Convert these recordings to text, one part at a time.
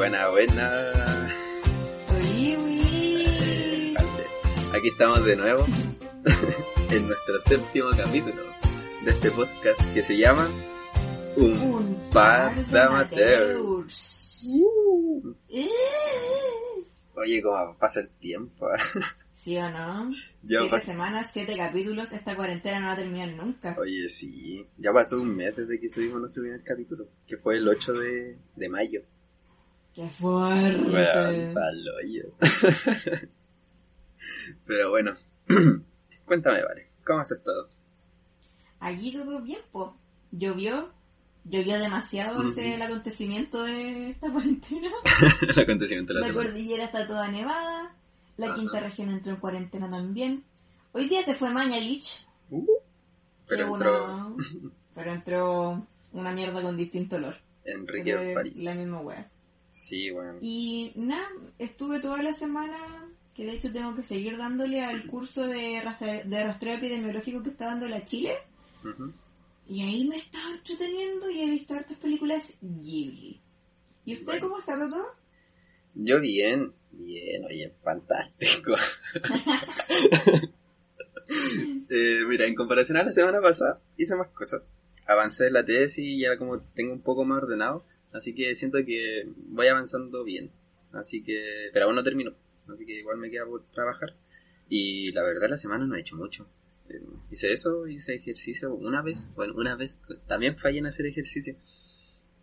Buena, buena. Aquí estamos de nuevo en nuestro séptimo capítulo de este podcast que se llama Un, Un par de amateurs. Eh. Oye, cómo pasa el tiempo. ¿Sí o no? Siete semanas, siete capítulos, esta cuarentena no va a terminar nunca. Oye, sí. Ya pasó un mes desde que subimos nuestro primer capítulo, que fue el 8 de, de mayo. ¡Qué fuerte! Hoyo. Pero bueno, cuéntame, vale, ¿cómo has estado? Allí todo bien, po. Llovió, llovió demasiado Ujú. ese el acontecimiento de esta cuarentena. el acontecimiento de la La cordillera está toda nevada, la Ajá. quinta región entró en cuarentena también. Hoy día se fue Mañalich, Uh, pero entró una- pero entró una mierda con distinto olor. Enrique París. La misma wea. Sí, bueno. Y nada, estuve toda la semana, que de hecho tengo que seguir dándole al curso de, rastre- de rastreo epidemiológico que está dando la Chile. Y ahí me estaba entreteniendo y he visto hartas películas Ghibli. ¿Y usted Bueno. cómo está, Toto? Yo bien, bien, oye, fantástico. Eh, mira, en comparación a la semana pasada, hice más cosas. Avancé en la tesis y ya como tengo un poco más ordenado, así que siento que voy avanzando bien. Así que, pero aún no termino, así que igual me queda por trabajar. Y la verdad la semana no he hecho mucho. Eh, hice eso, hice ejercicio una vez, bueno, una vez, también fallé en hacer ejercicio.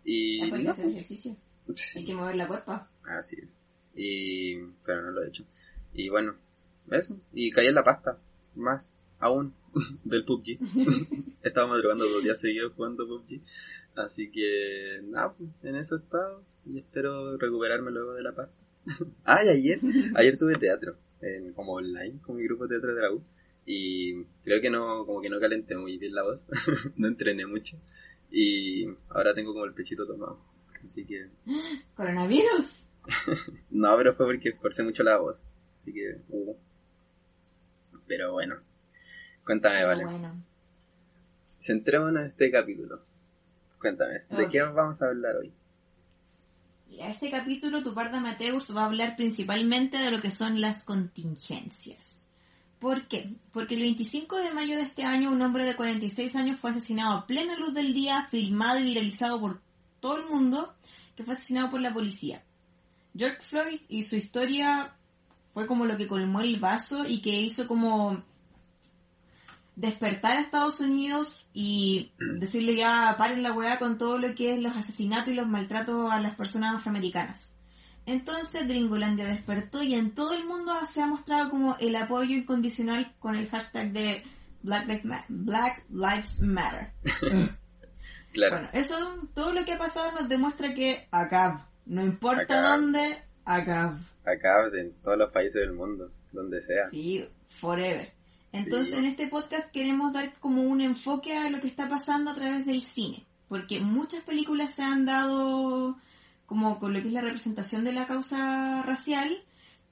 Y... Pues, no, hacer ejercicio. sí. Hay que mover la cuerpa. Así es. Y... Pero no lo he hecho. Y bueno, eso. Y caí en la pasta. Más aún del PUBG. he estado madrugando dos días seguidos jugando PUBG. Así que nada, pues, en eso he estado. Y espero recuperarme luego de la pasta. ah, y ayer, ayer tuve teatro. En, como online, con mi grupo de teatro de la U. Y creo que no, como que no calenté muy bien la voz. no entrené mucho. Y ahora tengo como el pechito tomado. Así que ¿Coronavirus? no, pero fue porque esforcé mucho la voz. Así que, uh. Pero bueno. Cuéntame, Pero vale. Bueno. Centrémonos en este capítulo. Cuéntame, ¿de Ok. qué vamos a hablar hoy? Mira, este capítulo, Tu par de amateurs, va a hablar principalmente de lo que son las contingencias. ¿Por qué? Porque el 25 de mayo de este año un hombre de 46 años fue asesinado a plena luz del día, filmado y viralizado por todo el mundo, que fue asesinado por la policía. George Floyd y su historia fue como lo que colmó el vaso y que hizo como despertar a Estados Unidos y decirle ya paren la weá con todo lo que es los asesinatos y los maltratos a las personas afroamericanas. Entonces Gringolandia despertó y en todo el mundo se ha mostrado como el apoyo incondicional con el hashtag de Black Lives, Ma- Black Lives Matter. Claro, Bueno, eso, todo lo que ha pasado nos demuestra que acá, no importa dónde, acá. acá en todos los países del mundo, donde sea. Sí, forever. Entonces, Sí. en este podcast queremos dar como un enfoque a lo que está pasando a través del cine, porque muchas películas se han dado como con lo que es la representación de la causa racial,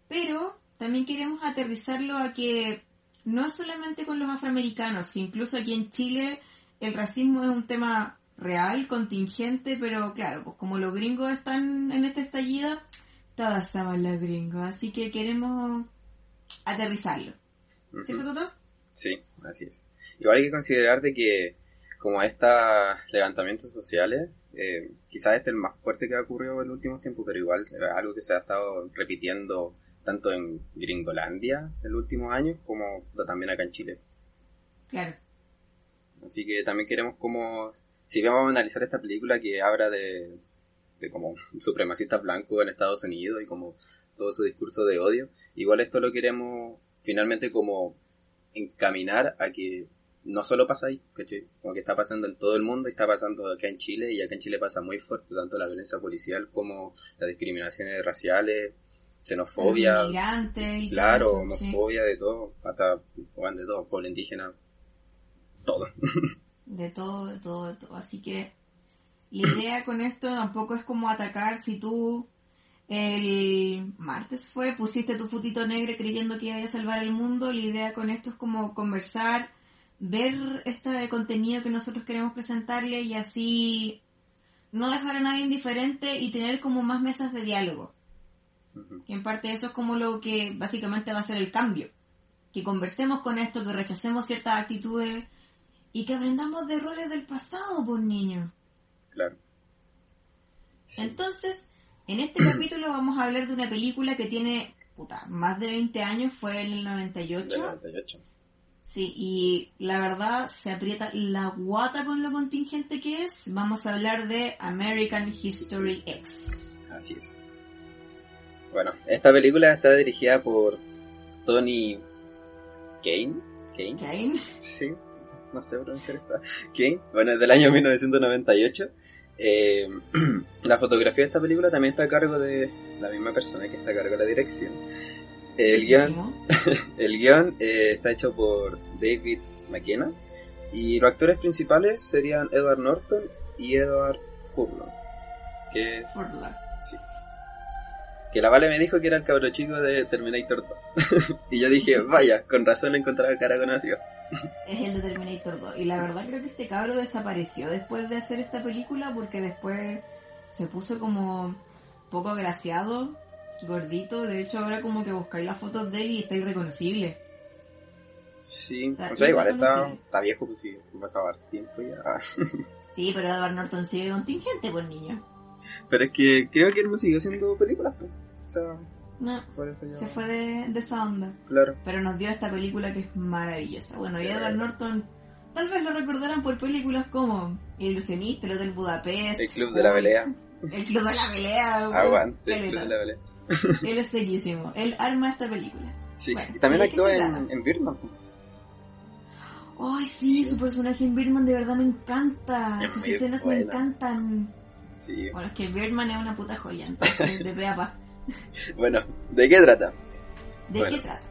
pero también queremos aterrizarlo a que no es solamente con los afroamericanos, que incluso aquí en Chile el racismo es un tema real, contingente, pero claro, pues como los gringos están en este estallido, todas somos los gringos, así que queremos aterrizarlo. Sí, así es. Igual hay que considerar de que como estos levantamientos sociales, eh, quizás este es el más fuerte que ha ocurrido en los últimos tiempos, pero igual es algo que se ha estado repitiendo tanto en Gringolandia en los últimos años como también acá en Chile. Claro. Así que también queremos como, si vamos a analizar esta película que habla de, de como supremacistas blancos en Estados Unidos y como todo su discurso de odio, igual esto lo queremos finalmente como encaminar a que no solo pasa ahí, ¿cachai? Como que está pasando en todo el mundo y está pasando acá en Chile y acá en Chile pasa muy fuerte, tanto la violencia policial como las discriminaciones raciales, xenofobia, y claro, todo eso, sí. homofobia, de todo, hasta, bueno, de todo, pueblo indígena, todo. De todo, de todo, de todo. Así que la idea con esto tampoco es como atacar si tú el martes fue, pusiste tu futito negro creyendo que iba a salvar el mundo. La idea con esto es como conversar, ver este contenido que nosotros queremos presentarle y así no dejar a nadie indiferente y tener como más mesas de diálogo. Y en parte eso es como lo que básicamente va a ser el cambio. Que conversemos con esto, que rechacemos ciertas actitudes y que aprendamos de errores del pasado, por niños. Claro. Sí. Entonces, en este capítulo vamos a hablar de una película que tiene, puta, más de 20 años, fue en el Del 98. 98. Sí, y la verdad se aprieta la guata con lo contingente que es. Vamos a hablar de American History X. Así es. Bueno, esta película está dirigida por Tony Kane. Kane. Kane. Sí, no sé pronunciar esta. Kane. Bueno, es del año 1998. Eh, la fotografía de esta película también está a cargo de la misma persona que está a cargo de la dirección. El guion, el guion eh, está hecho por David McKenna y los actores principales serían Edward Norton y Edward Furlong. Que es Furlong. Sí. Que la Vale me dijo que era el cabro chico de Terminator 2. y yo dije, vaya, con razón encontraba cara conocido. Es el de Terminator 2. Y la verdad creo que este cabro desapareció después de hacer esta película porque después se puso como poco agraciado, gordito. De hecho ahora como que buscáis las fotos de él y está irreconocible. Sí, Está o sea, igual está, está viejo, pues sí, harto tiempo ya. Sí, pero Edward Norton sigue contingente, por niño. Pero es que creo que él no sigue haciendo películas, pues. O sea, No, por eso ya. se fue de, de esa onda. Claro. Pero nos dio esta película que es maravillosa. Bueno, y Sí. Edward Norton tal vez lo recordarán por películas como El Ilusionista, El Hotel Budapest. El Club de la Pelea. El Club de la Pelea. Aguante, el. Club de la Pelea. Él es sequísimo. Él arma esta película. Sí, Bueno, y también ¿y de qué actuó se en, en Birdman. Ay, sí, Sí. su personaje en Birdman de verdad me encanta. Es Sus escenas me encantan. Sí. Bueno, es que Birdman es una puta joya, entonces de pe a pa. Bueno, ¿de qué trata? ¿De Bueno. qué trata?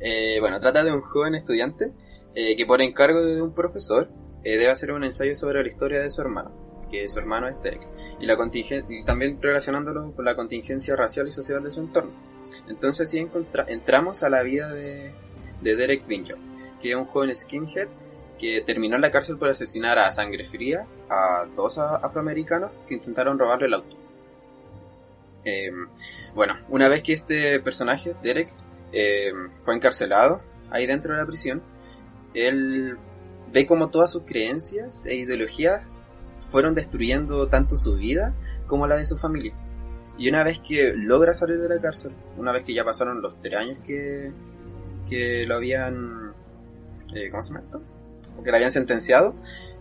Eh, bueno, trata de un joven estudiante eh, que por encargo de un profesor eh, debe hacer un ensayo sobre la historia de su hermano, que su hermano es Derek, y, la y también relacionándolo con la contingencia racial y social de su entorno. Entonces sí entramos a la vida de, de Derek Vineyard, que es un joven skinhead que terminó en la cárcel por asesinar a sangre fría a dos afroamericanos que intentaron robarle el auto. Eh, bueno, una vez que este personaje, Derek, eh, fue encarcelado ahí dentro de la prisión, él ve como todas sus creencias e ideologías fueron destruyendo tanto su vida como la de su familia. Y una vez que logra salir de la cárcel, una vez que ya pasaron los tres años que, que lo habían... eh, ¿Cómo se llama esto? Que lo habían sentenciado,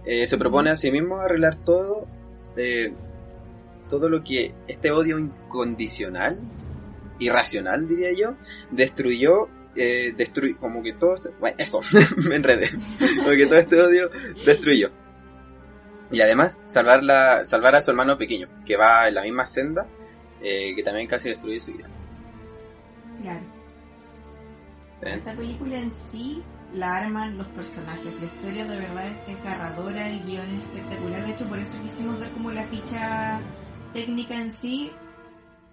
se propone a sí mismo arreglar todo, todo lo que este odio incondicional, irracional diría yo, destruyó, eh, destruyó, como que todo, este- bueno, eso, me enredé, como que todo este odio destruyó. Y además, salvar, la, salvar a su hermano pequeño, que va en la misma senda, eh, que también casi destruye su vida. Claro. ¿Ven? Esta película en sí la arman los personajes. La historia de verdad es desgarradora, el guion es espectacular. De hecho, por eso quisimos dar como la ficha técnica en sí,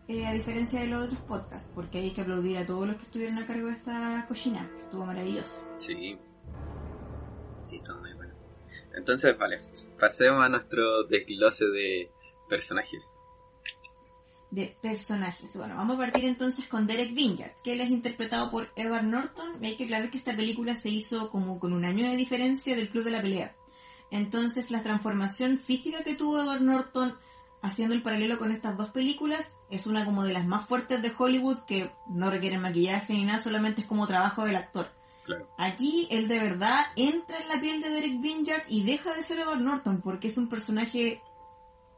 eh, a diferencia de los otros podcasts, porque hay que aplaudir a todos los que estuvieron a cargo de esta cochina. que Estuvo maravilloso. Sí. Sí, todo muy bueno. Entonces, vale, pasemos a nuestro desglose de personajes. de personajes. Bueno, vamos a partir entonces con Derek Vineyard, que él es interpretado por Edward Norton. Y hay que aclarar que esta película se hizo como con un año de diferencia del Club de la Pelea. Entonces, la transformación física que tuvo Edward Norton haciendo el paralelo con estas dos películas es una como de las más fuertes de Hollywood que no requieren maquillaje ni nada, solamente es como trabajo del actor. Claro. Aquí él de verdad entra en la piel de Derek Vineyard y deja de ser Edward Norton porque es un personaje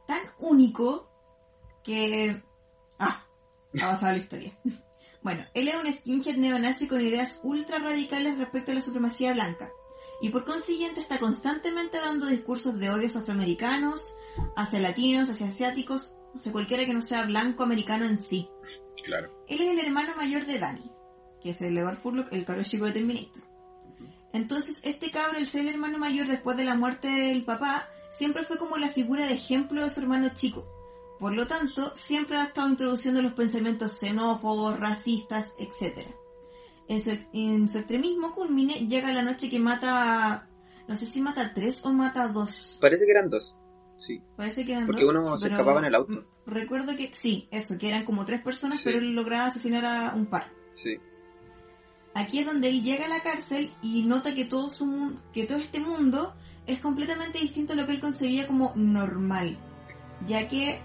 tan único que... Ah, ha pasado la historia. Bueno, él era un skinhead neonazi con ideas ultra radicales respecto a la supremacía blanca. Y por consiguiente está constantemente dando discursos de odios afroamericanos, hacia latinos, hacia asiáticos, hacia cualquiera que no sea blanco americano en sí. Claro. Él es el hermano mayor de Danny, que es el Edward Furlock, el cabro chico de Terminator. Entonces, este cabro, el ser el hermano mayor después de la muerte del papá, siempre fue como la figura de ejemplo de su hermano chico. Por lo tanto, siempre ha estado introduciendo los pensamientos xenófobos, racistas, etc. En su, en su extremismo culmine llega la noche que mata a... No sé si mata a tres o mata a dos. Parece que eran dos. Sí. Parece que eran Porque dos, uno se escapaba en el auto. m- Recuerdo que sí, eso, que eran como tres personas, Sí. pero él lograba asesinar a un par. Sí. Aquí es donde él llega a la cárcel y nota que todo su que todo este mundo es completamente distinto a lo que él concebía como normal, ya que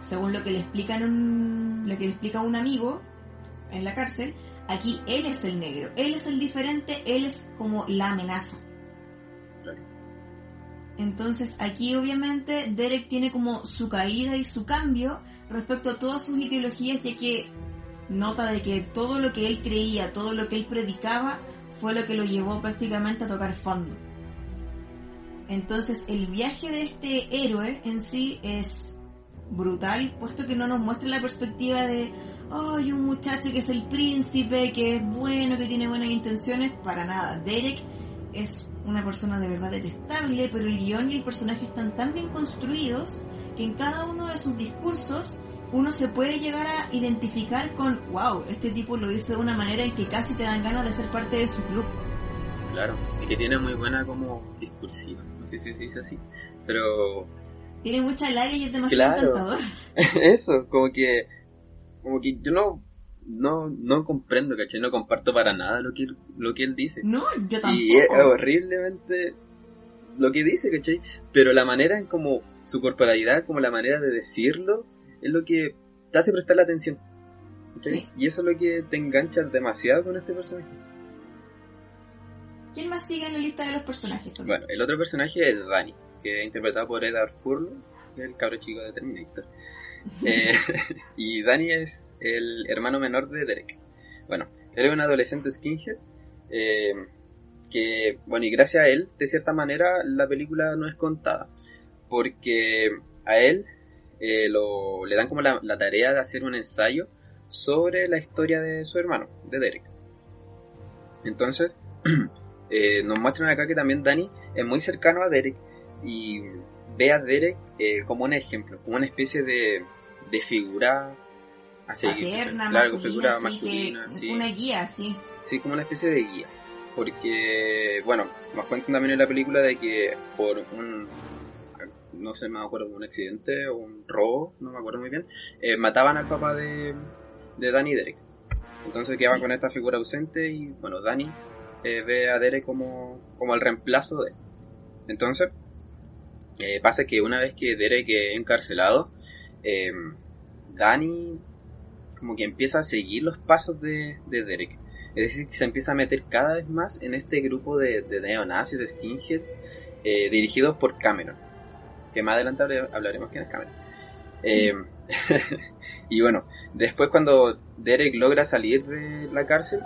según lo que le explican un, lo que le explica un amigo en la cárcel, aquí él es el negro, él es el diferente, él es como la amenaza. Entonces aquí obviamente Derek tiene como su caída y su cambio respecto a todas sus ideologías, ya que nota de que todo lo que él creía, todo lo que él predicaba, fue lo que lo llevó prácticamente a tocar fondo. Entonces el viaje de este héroe en sí es brutal, puesto que no nos muestra la perspectiva de, ay, un muchacho que es el príncipe, que es bueno, que tiene buenas intenciones, para nada. Derek es una persona de verdad detestable, pero el guion y el personaje están tan bien construidos que en cada uno de sus discursos uno se puede llegar a identificar con, wow, este tipo lo dice de una manera en que casi te dan ganas de ser parte de su club. Claro. Y que tiene muy buena como discursiva. No sé si se dice así. Pero Tiene mucha labia y es demasiado Claro. encantador. eso, como que, como que yo no, no, no comprendo, ¿cachai? No comparto para nada lo que, lo que él dice. No, yo tampoco. Y es horriblemente lo que dice, ¿cachai? Pero la manera en como su corporalidad, como la manera de decirlo, es lo que te hace prestar la atención. Sí. Y eso es lo que te engancha demasiado con este personaje. ¿Quién más sigue en la lista de los personajes? Bueno, el otro personaje es Danny, que es interpretado por Edward Furlong, el cabro chico de Terminator. Eh, y Danny es el hermano menor de Derek. Bueno, él es un adolescente skinhead. eh, que, bueno, y gracias a él, de cierta manera, la película no es contada. Porque a él eh, lo, le dan como la, la tarea de hacer un ensayo sobre la historia de su hermano, de Derek. Entonces, nos muestran acá que también Danny es muy cercano a Derek y ve a Derek eh, como un ejemplo, como una especie de, de figura a seguir. Paterna, Claro, masculina, figura así masculina, que sí. una guía, sí. Sí, como una especie de guía. Porque, bueno, nos cuentan también en la película de que por un, no sé, me acuerdo, un accidente o un robo, no me acuerdo muy bien, eh, mataban al papá de, de Danny y Derek. Entonces quedaban Sí. con esta figura ausente y, bueno, Danny eh, ve a Derek como, como el reemplazo de él. Entonces, eh, pasa que una vez que Derek es encarcelado, eh, Danny como que empieza a seguir los pasos de, de Derek. Es decir, que se empieza a meter cada vez más en este grupo de, de neonazis, de skinhead, eh, dirigidos por Cameron. Que más adelante hablaremos quién es Cameron. Y bueno, después cuando Derek logra salir de la cárcel,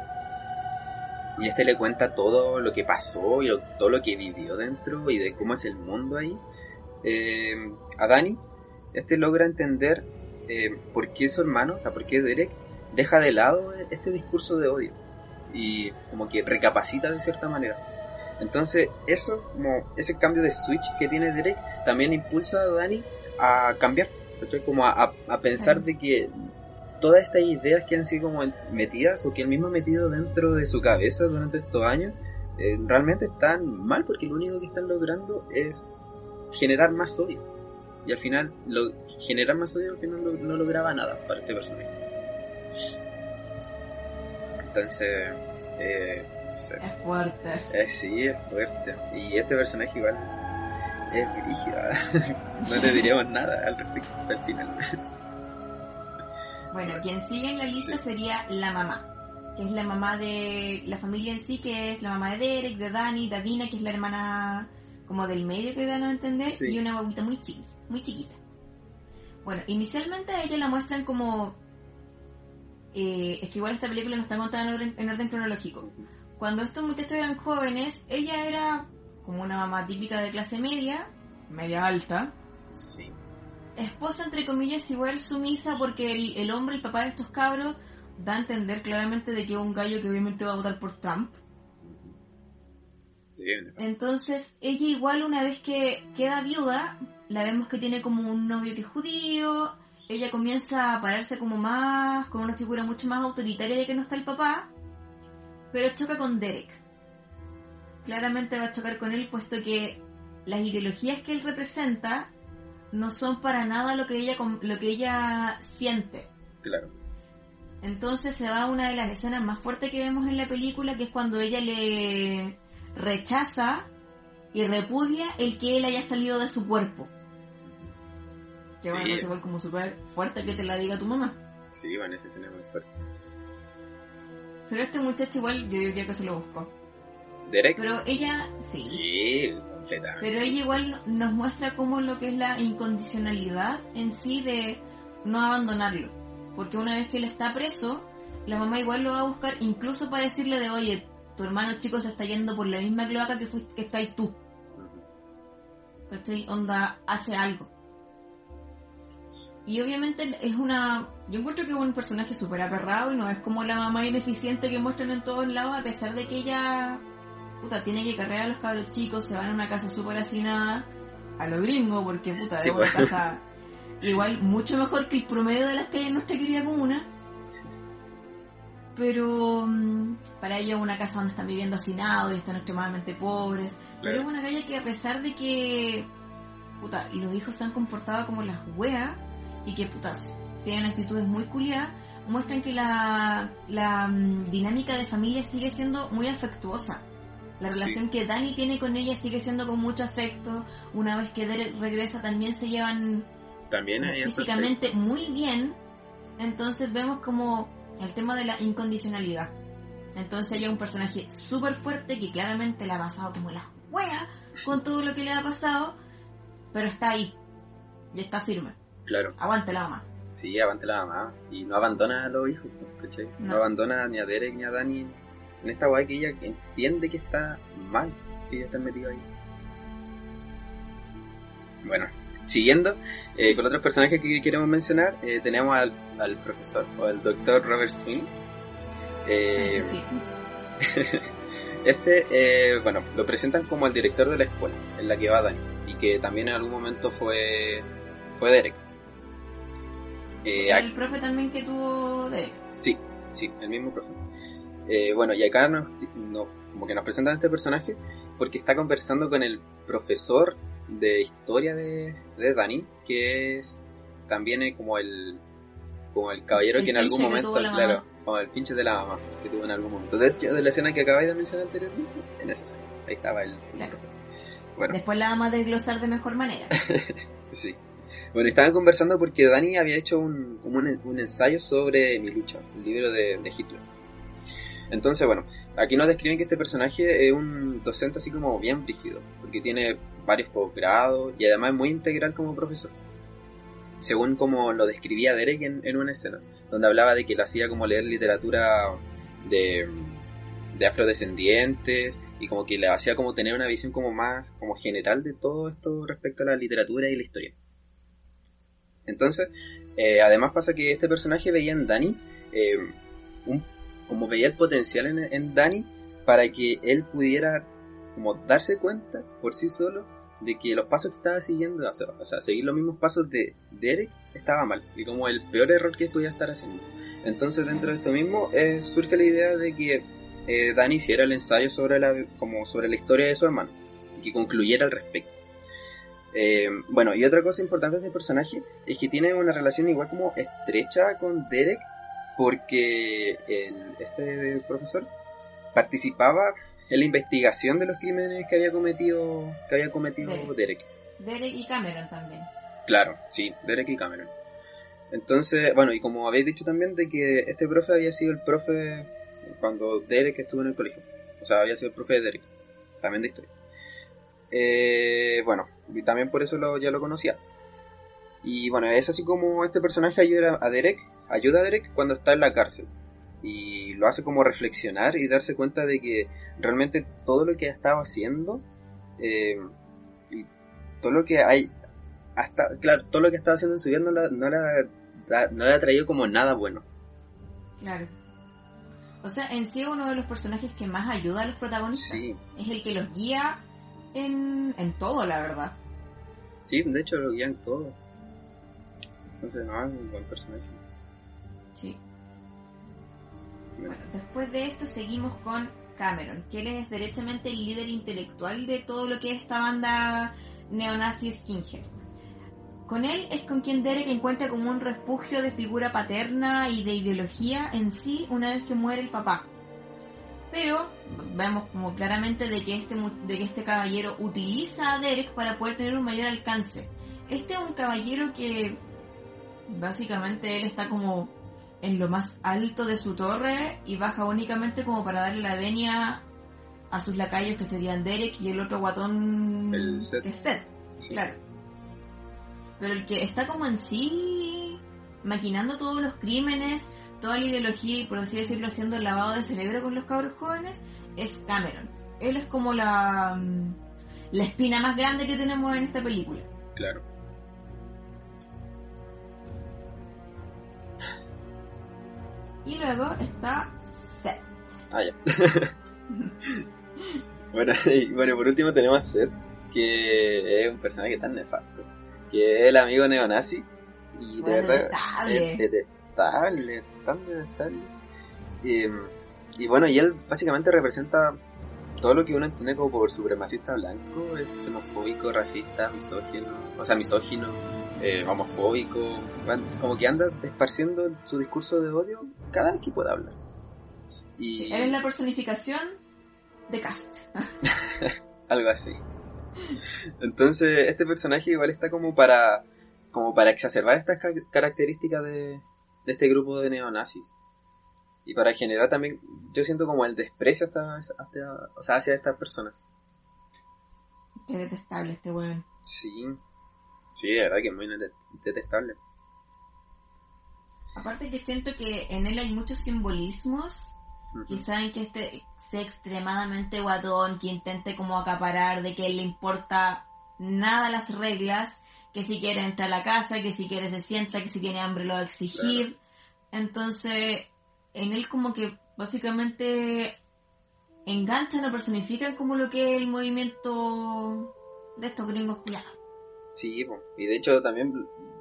y este le cuenta todo lo que pasó y todo lo que vivió dentro y de cómo es el mundo ahí, eh, a Danny, este logra entender eh, por qué su hermano, o sea, por qué Derek deja de lado este discurso de odio y como que recapacita de cierta manera. Entonces, eso, como ese cambio de switch que tiene Derek, también impulsa a Danny a cambiar, como a, a- a pensar de que todas estas ideas que han sido como metidas o que él mismo ha metido dentro de su cabeza durante estos años, eh, realmente están mal porque lo único que están logrando es generar más odio. Y al final, lo, generar más odio al final no, no lograba nada para este personaje. Entonces, eh, no sé. Es fuerte. Eh, sí, es fuerte. Y este personaje igual es brígido. no le diríamos nada al respecto al final. Bueno, quien sigue en la lista Sí. sería la mamá, que es la mamá de la familia en sí, que es la mamá de Derek, de Dani, Davina, que es la hermana como del medio que dan a entender, Sí. y una guaguita muy chiquita, muy chiquita. Bueno, inicialmente a ella la muestran como... eh, es que igual esta película no está contada en orden, en orden cronológico. Cuando estos muchachos eran jóvenes, ella era como una mamá típica de clase media, media alta, Sí. esposa entre comillas igual sumisa porque el, el hombre, el papá de estos cabros, da a entender claramente de que es un gallo que obviamente va a votar por Trump. Entonces, ella igual una vez que queda viuda, la vemos que tiene como un novio que es judío, ella comienza a pararse como más, con una figura mucho más autoritaria de que no está el papá, pero choca con Derek. Claramente va a chocar con él puesto que las ideologías que él representa no son para nada lo que ella lo que ella siente. Claro. Entonces se va a una de las escenas más fuertes que vemos en la película, que es cuando ella le rechaza y repudia el que él haya salido de su cuerpo. Que bueno, Sí. es igual como súper fuerte que te la diga tu mamá. Sí, bueno, esa escena es muy fuerte. Pero este muchacho igual yo diría que se lo buscó. ¿Derek? Pero ella, sí. Sí, completamente. Pero ella igual nos muestra cómo lo que es la incondicionalidad en sí de no abandonarlo. Porque una vez que él está preso, la mamá igual lo va a buscar incluso para decirle de, oye, tu hermano chico se está yendo por la misma cloaca que fuiste que estáis tú. ¿Cachai? Onda, hace algo. Y obviamente es una... Yo encuentro que es un personaje súper aperrado y no es como la mamá ineficiente que muestran en todos lados, a pesar de que ella... Puta, tiene que cargar a los cabros chicos, se van a una casa súper hacinada, a lo gringo, porque puta, Sí, es una pues. casa igual mucho mejor que el promedio de las calles de nuestra querida comuna. Pero mm, para ella es una casa donde están viviendo hacinados y están extremadamente pobres. Pero es una calle que a pesar de que puta, los hijos se han comportado como las weas y que putas tienen actitudes muy culiadas, muestran que la, la mm, dinámica de familia sigue siendo muy afectuosa. La Sí. relación que Dani tiene con ella sigue siendo con mucho afecto. Una vez que Derek regresa también se llevan También físicamente muy bien. Entonces vemos como el tema de la incondicionalidad. Entonces ella es un personaje súper fuerte que claramente la ha pasado como la wea con todo lo que le ha pasado, pero está ahí y está firme. Claro. Aguante la mamá. Sí, avante la mamá. Y no abandona a los hijos, ¿cachai? No, No. abandona ni a Derek ni a Dani en esta guay que ella entiende que está mal, que ella está metida ahí. Bueno, siguiendo eh, con otros personajes que queremos mencionar, eh, tenemos al, al profesor, o al doctor Robert Swing. Eh, Sí. este, eh, bueno, lo presentan como el director de la escuela en la que va Dani, y que también en algún momento fue, fue Derek. El profe también que tuvo Derek. Sí, sí, el mismo profe. Eh, bueno, y acá nos, no- como que nos presentan a este personaje porque está conversando con el profesor de historia de, de Dani, que es también es como el como el caballero El que en algún momento, claro, como el pinche de la mamá que tuvo en algún momento. De la escena que acabáis de mencionar anteriormente, en esa escena, ahí estaba el, Claro. Bueno, Después la vamos a desglosar de mejor manera. Sí. Bueno, estaban conversando porque Dani había hecho un, como un, un ensayo sobre Mi lucha, el libro de, de Hitler. Entonces, bueno, aquí nos describen que este personaje es un docente así como bien brígido, porque tiene varios posgrados y además es muy integral como profesor. Según como lo describía Derek en, en una escena, donde hablaba de que le hacía como leer literatura de, de afrodescendientes y como que le hacía como tener una visión como más como general de todo esto respecto a la literatura y la historia. Entonces, eh, además pasa que este personaje veía en Dani, eh, un, como veía el potencial en, en Dani para que él pudiera como darse cuenta por sí solo de que los pasos que estaba siguiendo, o sea, seguir los mismos pasos de Derek estaba mal y como el peor error que podía estar haciendo. Entonces dentro de esto mismo eh, surge la idea de que eh, Dani hiciera el ensayo sobre la, como sobre la historia de su hermano y que concluyera al respecto. Eh, bueno, y otra cosa importante de este personaje es que tiene una relación igual como estrecha con Derek porque el, este profesor participaba en la investigación de los crímenes que había cometido que había cometido Derek. Derek. Derek y Cameron también. Claro, sí, Derek y Cameron. Entonces, bueno, y como habéis dicho también de que este profe había sido el profe cuando Derek estuvo en el colegio. O sea, había sido el profe de Derek, también de historia. Eh, bueno, y también por eso lo, ya lo conocía. Y bueno, es así como este personaje ayuda a Derek, ayuda a Derek cuando está en la cárcel. Y lo hace como reflexionar y darse cuenta de que realmente todo lo que ha estado haciendo eh, y todo lo que hay hasta claro todo lo que ha estado haciendo en su vida no, la- no, la- no le ha traído como nada bueno Claro. O sea, en sí uno de los personajes que más ayuda a los protagonistas. sí Es el que los guía en, en todo, la verdad. sí de hecho lo guían todo entonces no es un buen personaje Bueno, después de esto seguimos con Cameron, que él es derechamente el líder intelectual de todo lo que es esta banda neonazi skinhead. Con él es con quien Derek encuentra como un refugio de figura paterna y de ideología en sí una vez que muere el papá. Pero vemos como claramente de que este, de que este caballero utiliza a Derek para poder tener un mayor alcance. Este es un caballero que básicamente él está como en lo más alto de su torre y baja únicamente como para darle la venia a sus lacayos que serían Derek y el otro guatón que es Seth. Claro. Pero el que está como en sí maquinando todos los crímenes, toda la ideología y por así decirlo haciendo el lavado de cerebro con los cabros jóvenes es Cameron. Él es como la, la espina más grande que tenemos en esta película. Claro. Y luego está Seth. Ah, ya. bueno, y, bueno, por último tenemos a Seth, que es un personaje tan nefasto, que es el amigo neonazi. Y de verdad es detestable, tan detestable. y bueno, y él básicamente representa todo lo que uno entiende como por supremacista blanco, es xenofóbico, racista, misógino, o sea, misógino, eh, homofóbico, como que anda esparciendo su discurso de odio cada vez que pueda hablar. Y... Él es la personificación de Cast. Algo así. Entonces, este personaje igual está como para como para exacerbar estas características de, de este grupo de neonazis. Y para generar también, yo siento como el desprecio hasta, o sea, hacia estas personas. Qué detestable este weón. Sí, sí, de verdad que es muy detestable. Aparte que siento que en él hay muchos simbolismos que saben que este sea extremadamente guatón, que intente como acaparar, de que le importa nada las reglas, que si quiere entrar a la casa, que si quiere se sienta, que si tiene hambre lo va a exigir. Entonces, en él como que básicamente enganchan o personifican como lo que es el movimiento de estos gringos culiados. Sí, y de hecho también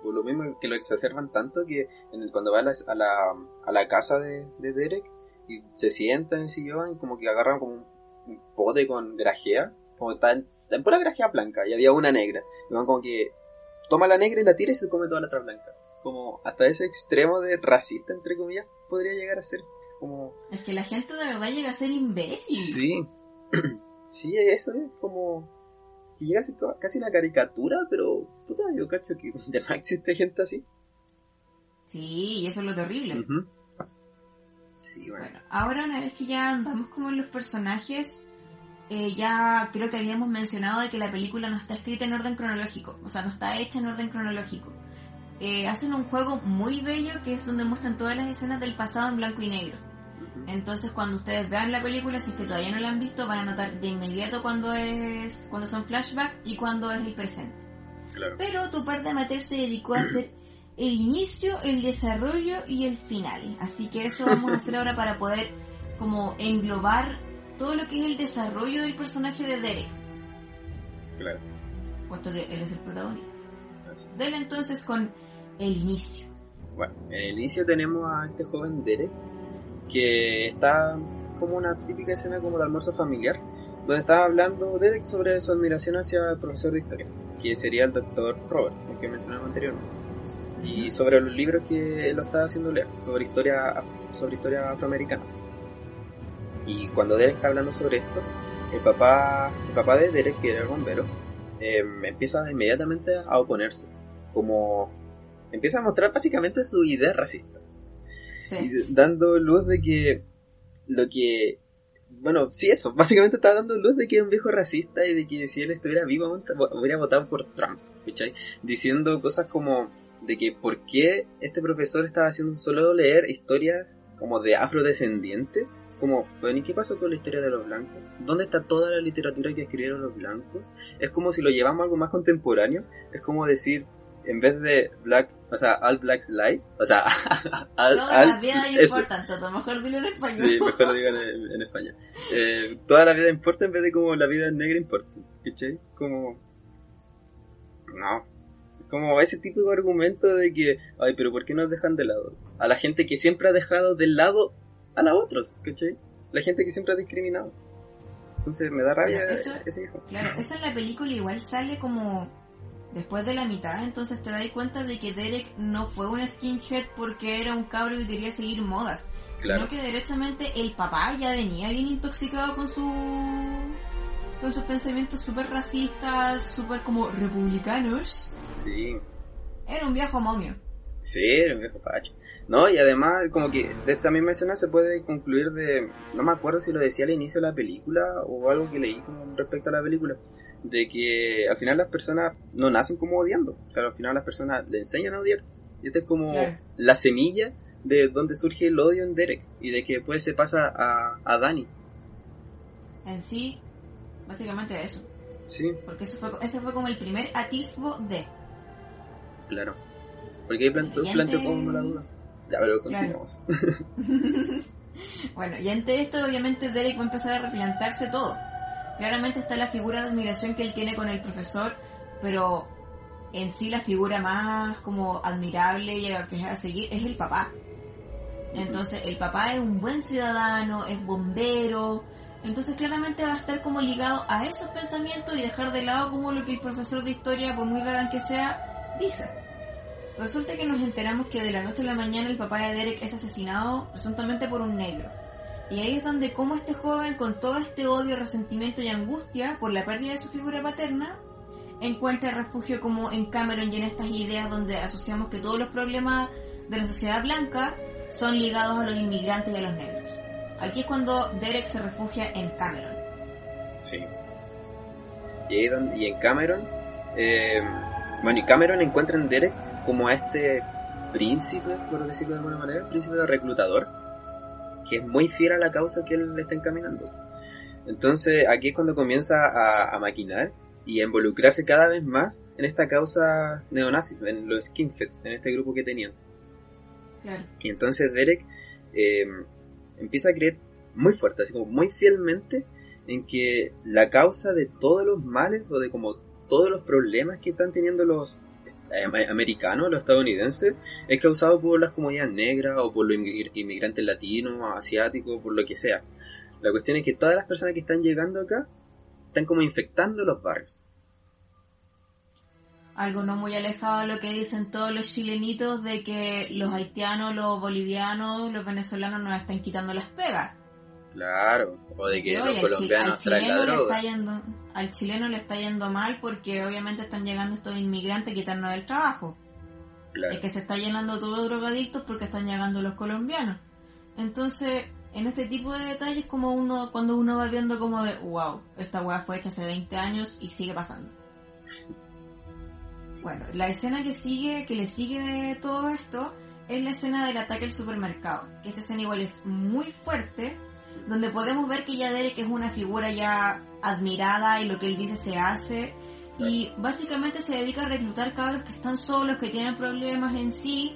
lo mismo que lo exacerban tanto que cuando va a la, a la, casa de, Derek y se sienta en el sillón y como que agarran como un, pote con grajea, como está en, pura grajea blanca y había una negra. Y van como que toma la negra y la tira y se come toda la otra blanca. Como hasta ese extremo de racista, entre comillas, podría llegar a ser. Como... Es que la gente de verdad llega a ser imbécil. Sí. sí, eso es como que llega a ser casi una caricatura, pero puta, yo cacho que de no existe gente así. Sí, y eso es lo terrible. Sí, bueno. Ahora una vez que ya andamos como en los personajes, eh, ya creo que habíamos mencionado de que la película no está escrita en orden cronológico, o sea, no está hecha en orden cronológico. Eh, hacen un juego muy bello que es donde muestran todas las escenas del pasado en blanco y negro. Entonces cuando ustedes vean la película, si es que todavía no la han visto, van a notar de inmediato cuando es cuando son flashbacks y cuando es el presente. Pero tu parte amateur se dedicó a hacer el inicio, el desarrollo y el final. Así que eso vamos a hacer ahora para poder como englobar todo lo que es el desarrollo del personaje de Derek. Claro. Puesto que él es el protagonista. Dele entonces con el inicio. Bueno, en el inicio tenemos a este joven Derek que está como una típica escena como de almuerzo familiar, donde estaba hablando Derek sobre su admiración hacia el profesor de historia, que sería el doctor Robert, el que mencionamos anteriormente, y sobre los libros que lo estaba haciendo leer, sobre historia, sobre historia afroamericana. Y cuando Derek está hablando sobre esto, el papá, el papá de Derek, que era el bombero, em, empieza inmediatamente a oponerse, como empieza a mostrar básicamente su idea racista dando luz de que lo que bueno, sí, eso. Básicamente está dando luz de que es un viejo racista y de que si él estuviera vivo hubiera votado por Trump. Diciendo cosas como de que por qué este profesor estaba haciendo solo leer historias como de afrodescendientes. Como, bueno, ¿y qué pasó con la historia de los blancos? ¿Dónde está toda la literatura que escribieron los blancos? Es como si lo llevamos a algo más contemporáneo. Es como decir, en vez de Black, o sea, All Blacks Light, o sea, all, toda la vida importa, todo mejor dilo en español. Sí, mejor digo en, español. Eh, toda la vida importa en vez de como la vida negra importa, ¿cachai? Como... No. Es como ese tipo de argumento de que, ay, pero ¿por qué nos dejan de lado? A la gente que siempre ha dejado de lado a la otros, ¿cachai? La gente que siempre ha discriminado. Entonces me da rabia ese hijo. Claro, eso en la película igual sale como después de la mitad, entonces te das cuenta de que Derek no fue un skinhead porque era un cabro y quería seguir modas, Claro. sino que derechamente el papá ya venía bien intoxicado con su con sus pensamientos súper racistas, súper como republicanos. Sí. Era un viejo momio. Sí, era un viejo pacho. No, y además, como que de esta misma escena se puede concluir de. No me acuerdo si lo decía al inicio de la película o algo que leí con respecto a la película. De que al final las personas no nacen como odiando. O sea, al final las personas le enseñan a odiar. Y esta es como Claro. la semilla de donde surge el odio en Derek. Y de que después se pasa a, a Danny. En sí, básicamente eso. Sí, Porque eso fue, ese fue como el primer atisbo de. claro. Porque ahí antes- como la duda. Ya, pero Claro. continuamos. bueno, y ante esto obviamente Derek va a empezar a replantarse todo. Claramente está la figura de admiración que él tiene con el profesor, pero en sí la figura más como admirable y a que es a seguir es el papá. Entonces el papá es un buen ciudadano, es bombero, entonces claramente va a estar como ligado a esos pensamientos y dejar de lado como lo que el profesor de historia, por muy bacán que sea, dice. Resulta que nos enteramos que de la noche a la mañana el papá de Derek es asesinado presuntamente por un negro. Y ahí es donde como este joven con todo este odio, resentimiento y angustia por la pérdida de su figura paterna, encuentra refugio como en Cameron y en estas ideas donde asociamos que todos los problemas de la sociedad blanca son ligados a los inmigrantes y a los negros. Aquí es cuando Derek se refugia en Cameron. Sí. Y, ahí donde- y en Cameron, eh, bueno, y Cameron encuentra en Derek como a este príncipe, por decirlo de alguna manera, príncipe de reclutador, que es muy fiel a la causa que él le está encaminando. Entonces aquí es cuando comienza a, a maquinar y a involucrarse cada vez más en esta causa neonazi, en los skinhead, en este grupo que tenían. Claro. Y entonces Derek eh, empieza a creer muy fuerte, así como muy fielmente, en que la causa de todos los males o de como todos los problemas que están teniendo los eh, americanos, los estadounidenses, es causado por las comunidades negras o por los inmigr- inmigrantes latinos, asiáticos, por lo que sea. La cuestión es que todas las personas que están llegando acá están como infectando los barrios. Algo no muy alejado de lo que dicen todos los chilenitos de que los haitianos, los bolivianos, los venezolanos nos están quitando las pegas. Claro, o de que los colombianos traen la droga. está yendo, al chileno le está yendo mal porque obviamente están llegando estos inmigrantes a quitarnos el trabajo. Claro. Es que se está llenando todos los drogadictos porque están llegando los colombianos. Entonces, en este tipo de detalles como uno, cuando uno va viendo como de, wow, esta weá fue hecha hace 20 años y sigue pasando. Bueno, la escena que sigue, que le sigue de todo esto, es la escena del ataque al supermercado. Que esa escena igual es muy fuerte, donde podemos ver que ya Derek es una figura ya admirada y lo que él dice se hace. Y básicamente se dedica a reclutar cabros que están solos, que tienen problemas en sí,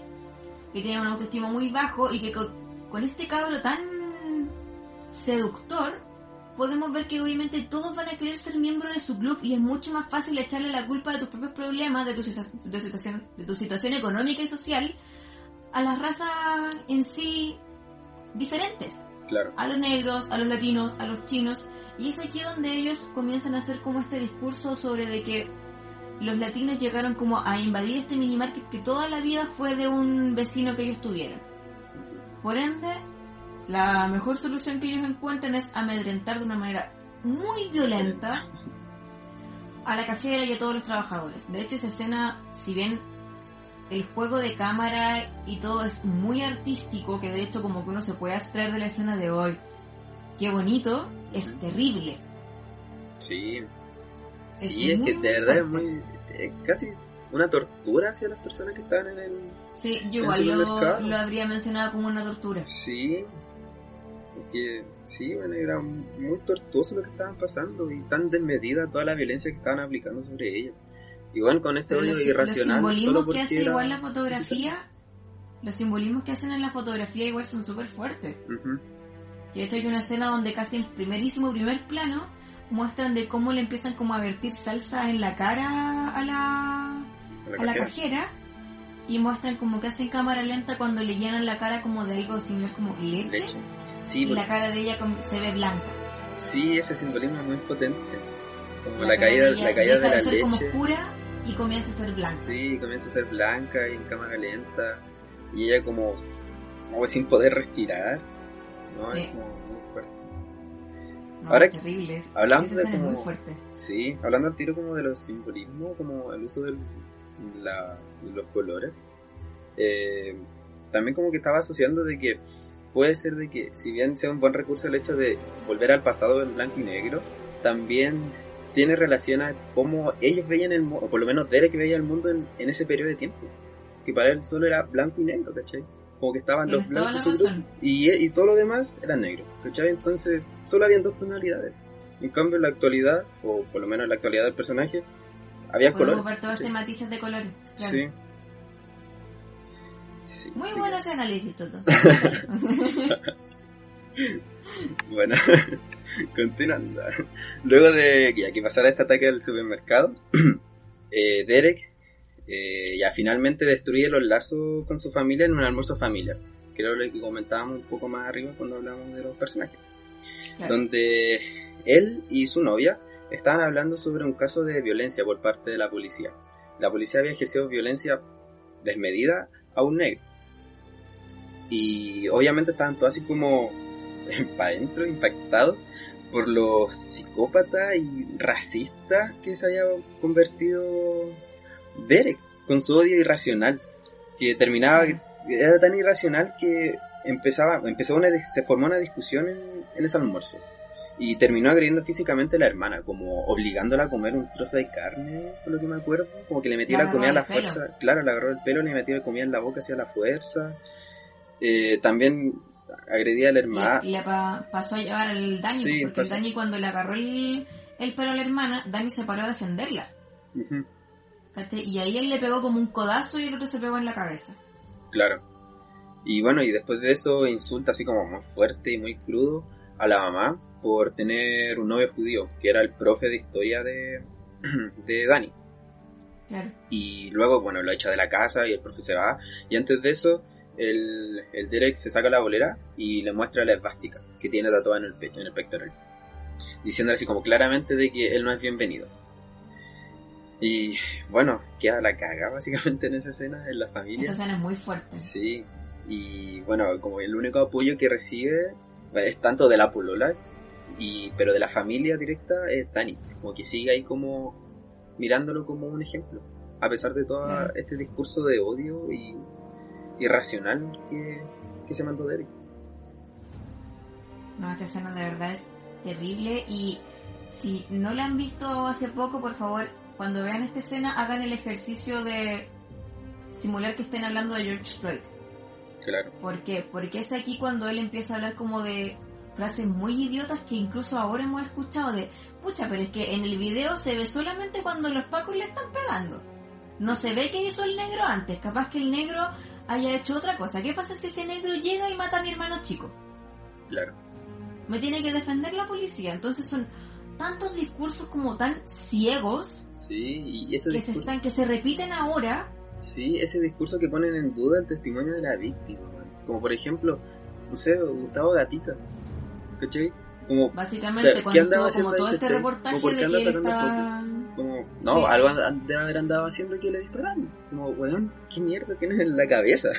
que tienen un autoestima muy bajo y que con, con este cabro tan seductor podemos ver que obviamente todos van a querer ser miembros de su club y es mucho más fácil echarle la culpa de tus propios problemas, de tu, situa- de tu situación, de tu situación económica y social a las razas en sí diferentes Claro. a los negros, a los latinos, a los chinos, y es aquí donde ellos comienzan a hacer como este discurso sobre de que los latinos llegaron como a invadir este minimarket que toda la vida fue de un vecino que ellos tuvieron. Por ende, la mejor solución que ellos encuentran es amedrentar de una manera muy violenta a la cajera y a todos los trabajadores. De hecho, esa escena, si bien el juego de cámara y todo es muy artístico, que de hecho como que uno se puede abstraer de la escena de hoy, qué bonito, es terrible. Sí. Es Sí, es, que de verdad es muy. Es casi una tortura hacia las personas que estaban en el. Sí, yo ¿En igual lo, habría mencionado como una tortura. Sí. Es que, sí, bueno, era muy tortuoso lo que estaban pasando y tan desmedida toda la violencia que estaban aplicando sobre ellos. Bueno, con este odio los, los irracional. simbolismos solo que hace era- igual la fotografía, los simbolismos que hacen en la fotografía igual son súper fuertes. Ujú, De hecho hay una escena donde casi en primerísimo primer plano muestran de cómo le empiezan como a vertir salsa en la cara a la, a la cajera. y muestran como que hacen cámara lenta cuando le llenan la cara como de algo similar como leche, Leche. Sí, y porque- la cara de ella como- se ve blanca. sí, ese simbolismo es muy potente. Como La la, caída, de la caída de deja la ser como leche. oscura y comienza a ser blanca. Sí, comienza a ser blanca y en cama calienta. Y ella como, como sin poder respirar. ¿No? Sí. Es como muy fuerte. No, Ahora, terrible. hablando de como- muy fuerte. Sí, hablando al tiro como de los simbolismos, como el uso del, la- de los colores. eh, también como que estaba asociando de que puede ser de que si bien sea un buen recurso el hecho de volver al pasado en blanco y negro, también tiene relación a cómo ellos veían el mundo, o por lo menos Derek veía el mundo en, en ese periodo de tiempo. Que para él solo era blanco y negro, ¿cachai? Como que estaban los blancos y, y todo lo demás era negro, ¿cachai? Entonces solo habían dos tonalidades. En cambio en la actualidad, o por lo menos en la actualidad del personaje, había Podemos colores. ver todo este ¿cachai? matices de colores. claro. Sí. Sí, Muy sí. bueno ese análisis, Toto. Bueno, continuando. Luego de que ya que pasara este ataque al supermercado, eh, Derek eh, ya finalmente destruye los lazos con su familia en un almuerzo familiar. Que era lo que comentábamos un poco más arriba cuando hablábamos de los personajes. Claro. Donde él y su novia estaban hablando sobre un caso de violencia por parte de la policía. La policía había ejercido violencia desmedida a un negro. Y obviamente estaban todos así como para adentro, impactados por los psicópatas y racistas que se había convertido Derek con su odio irracional. Que terminaba, era tan irracional que empezaba, empezó una, se formó una discusión en, en ese almuerzo. Y terminó agrediendo físicamente a la hermana, como obligándola a comer un trozo de carne, por lo que me acuerdo. Como que le metía La la, comida a la pelo. fuerza. Claro, le agarró el pelo, le metió la comida en la boca hacia la fuerza. Eh, también agredía a la hermana. Le pa- pasó a llevar al Dani, Sí, porque el Dani cuando le agarró el, el pelo a la hermana, Dani se paró a defenderla. ¿Cachai? Y ahí él le pegó como un codazo y el otro se pegó en la cabeza. claro. Y bueno, y después de eso insulta así como muy fuerte y muy crudo a la mamá por tener un novio judío, que era el profe de historia de, de Dani. Claro. Y luego, bueno, lo echa de la casa y el profe se va. Y antes de eso, el, el Derek se saca la bolera y le muestra la esvástica que tiene tatuada en el pecho, en el pectoral. Diciéndole así como claramente de que él no es bienvenido. Y bueno, queda la caga básicamente en esa escena, en la familia. Esa escena es muy fuerte. Sí, y bueno, como el único apoyo que recibe es tanto de la polola, y, pero de la familia directa es Dani. Como que sigue ahí como mirándolo como un ejemplo. A pesar de todo Claro. este discurso de odio y irracional que, que se mandó Derek. No, esta escena de verdad es terrible y si no la han visto hace poco, por favor, cuando vean esta escena hagan el ejercicio de simular que estén hablando de George Floyd. Claro, ¿Por qué? Porque es aquí cuando él empieza a hablar como de frases muy idiotas que incluso ahora hemos escuchado de, pucha, pero es que en el video se ve solamente cuando los pacos le están pegando. No se ve que hizo el negro antes, capaz que el negro haya hecho otra cosa. ¿Qué pasa si ese negro llega y mata a mi hermano chico? claro. Me tiene que defender la policía. Entonces son tantos discursos como tan ciegos Sí, y ese que se están que se repiten ahora. sí, ese discurso que ponen en duda el testimonio de la víctima. Como por ejemplo, no sé, Gustavo Gatica. ¿Cachai? Como Básicamente ¿Qué cuando andaba como todo este reportaje ¿O por de que él está... como no Sí. algo debe haber andado haciendo que le dispararon como weón qué mierda tienes en la cabeza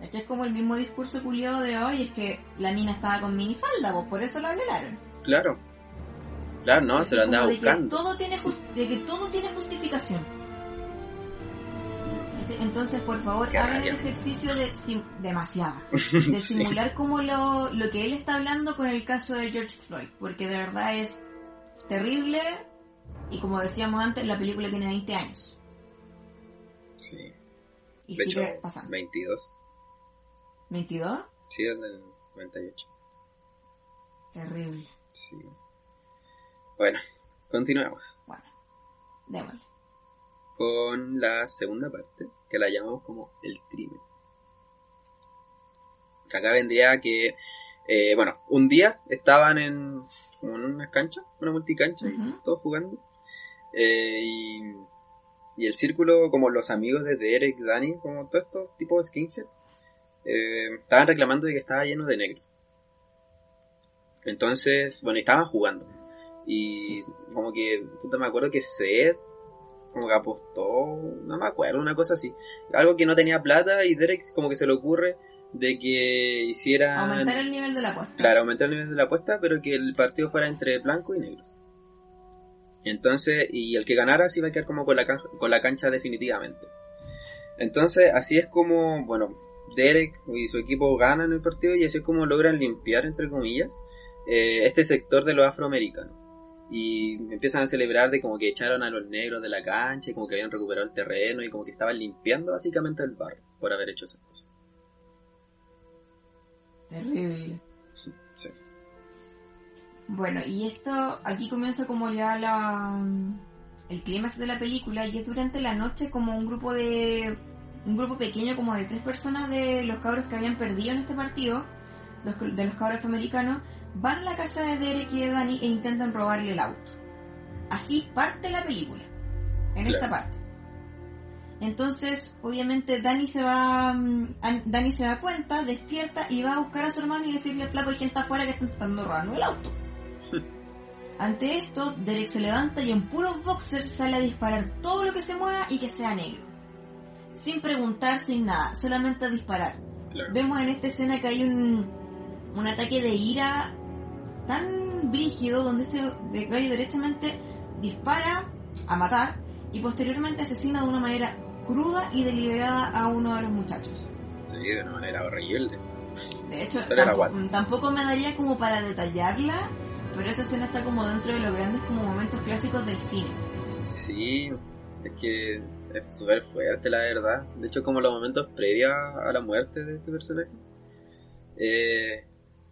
Es que es como el mismo discurso culiado de hoy, es que la niña estaba con minifalda, pues por eso la violaron. Claro. Claro no se lo andaba buscando. todo tiene de que todo tiene justificación. Ent- Entonces, por favor, hagan el ejercicio de sim- demasiada, de simular como lo, lo que él está hablando con el caso de George Floyd, porque de verdad es terrible y como decíamos antes, la película tiene 20 años. Sí. Y de sigue hecho pasando. 22 ¿22? sí es del 98 Terrible. Sí. Bueno continuemos. Bueno, démosle. con la segunda parte que la llamamos como el crimen. Que acá vendría que eh, bueno un día estaban en como en una cancha una multicancha y todos jugando. Eh, y, y el círculo como los amigos de Derek Danny como todos estos tipos de skinhead eh, estaban reclamando de que estaba lleno de negros entonces bueno estaban jugando y como que puta, me acuerdo que Seth como que apostó, no me acuerdo, una cosa así. Algo que no tenía plata y Derek como que se le ocurre de que hiciera... Aumentar el nivel de la apuesta. Claro, aumentar el nivel de la apuesta, pero que el partido fuera entre blanco y negros. Entonces, y el que ganara se iba a quedar como con la, con la cancha definitivamente. Entonces, así es como, bueno, Derek y su equipo ganan el partido y así es como logran limpiar, entre comillas, eh, este sector de los afroamericanos. Y empiezan a celebrar de como que echaron a los negros de la cancha y como que habían recuperado el terreno y como que estaban limpiando básicamente el barrio por haber hecho esas cosas. Terrible. Sí. Bueno, y esto aquí comienza como ya la el clímax de la película y es durante la noche como un grupo de un grupo pequeño como de tres personas de los cabros que habían perdido en este partido, de los cabros americanos, van a la casa de Derek y de Danny e intentan robarle el auto. Así parte la película, en esta parte. Entonces, obviamente, Danny se va, mm, Danny se da cuenta, despierta y va a buscar a su hermano y decirle al flaco hay gente afuera que están tratando de robarnos el auto. Ante esto, Derek se levanta y en puros boxers sale a disparar todo lo que se mueva y que sea negro. Sin preguntar, sin nada, solamente a disparar. Vemos en esta escena que hay un, un ataque de ira tan brígido donde este gallo derechamente dispara a matar y posteriormente asesina de una manera cruda y deliberada a uno de los muchachos. Sí, de una manera horrible. De hecho, tampoco, me daría como para detallarla, pero esa escena está como dentro de los grandes como momentos clásicos del cine. Sí, es que es súper fuerte la verdad. De hecho, como los momentos previos a la muerte de este personaje. Eh,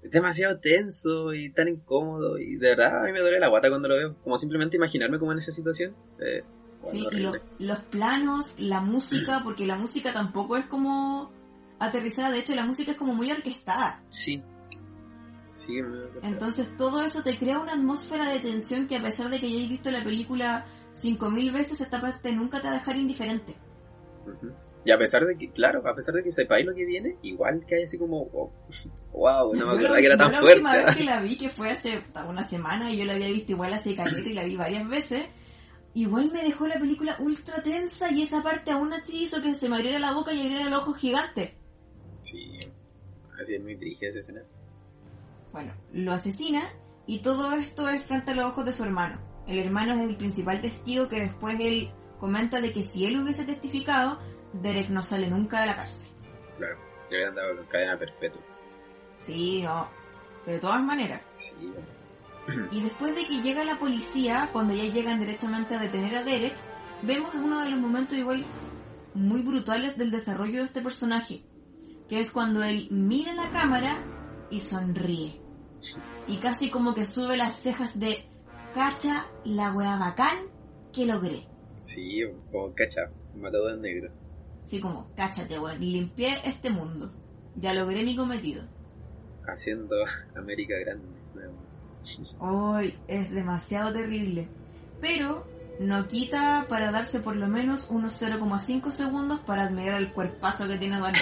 demasiado tenso y tan incómodo y de verdad a mí me duele la guata cuando lo veo. Como simplemente imaginarme como en esa situación. Eh, sí, y los planos, la música, porque la música tampoco es como aterrizada, de hecho la música es como muy orquestada. Sí. Sí, Entonces todo eso te crea una atmósfera de tensión que a pesar de que ya hayas visto la película 5000 veces, esta parte nunca te va a dejar indiferente. Y a pesar de que, claro, a pesar de que sepáis lo que viene, igual que hay así como, wow, no me acordaba que era tan fuerte. La última vez que la vi, que fue hace una semana, y yo la había visto igual hace caleta y la vi varias veces, igual me dejó la película ultra tensa y esa parte aún así hizo que se me abriera la boca y abriera el ojo gigante. Sí, así es muy brígida esa escena. Bueno, lo asesina y todo esto es frente a los ojos de su hermano. El hermano es el principal testigo que después él comenta de que si él hubiese testificado, Derek no sale nunca de la cárcel. Claro, le habían dado con cadena perpetua. Sí, no. De todas maneras. Sí. Y después de que llega la policía, cuando ya llegan directamente a detener a Derek, vemos uno de los momentos igual muy brutales del desarrollo de este personaje, que es cuando él mira la cámara y sonríe. Y casi como que sube las cejas de cacha la wea bacán que logré. Sí, como cacha, matado en negro. Sí, como, cáchate, weón, limpié este mundo. Ya logré mi cometido. Haciendo América grande. Hoy es demasiado terrible. Pero no quita para darse por lo menos unos 0,5 segundos para admirar el cuerpazo que tiene Don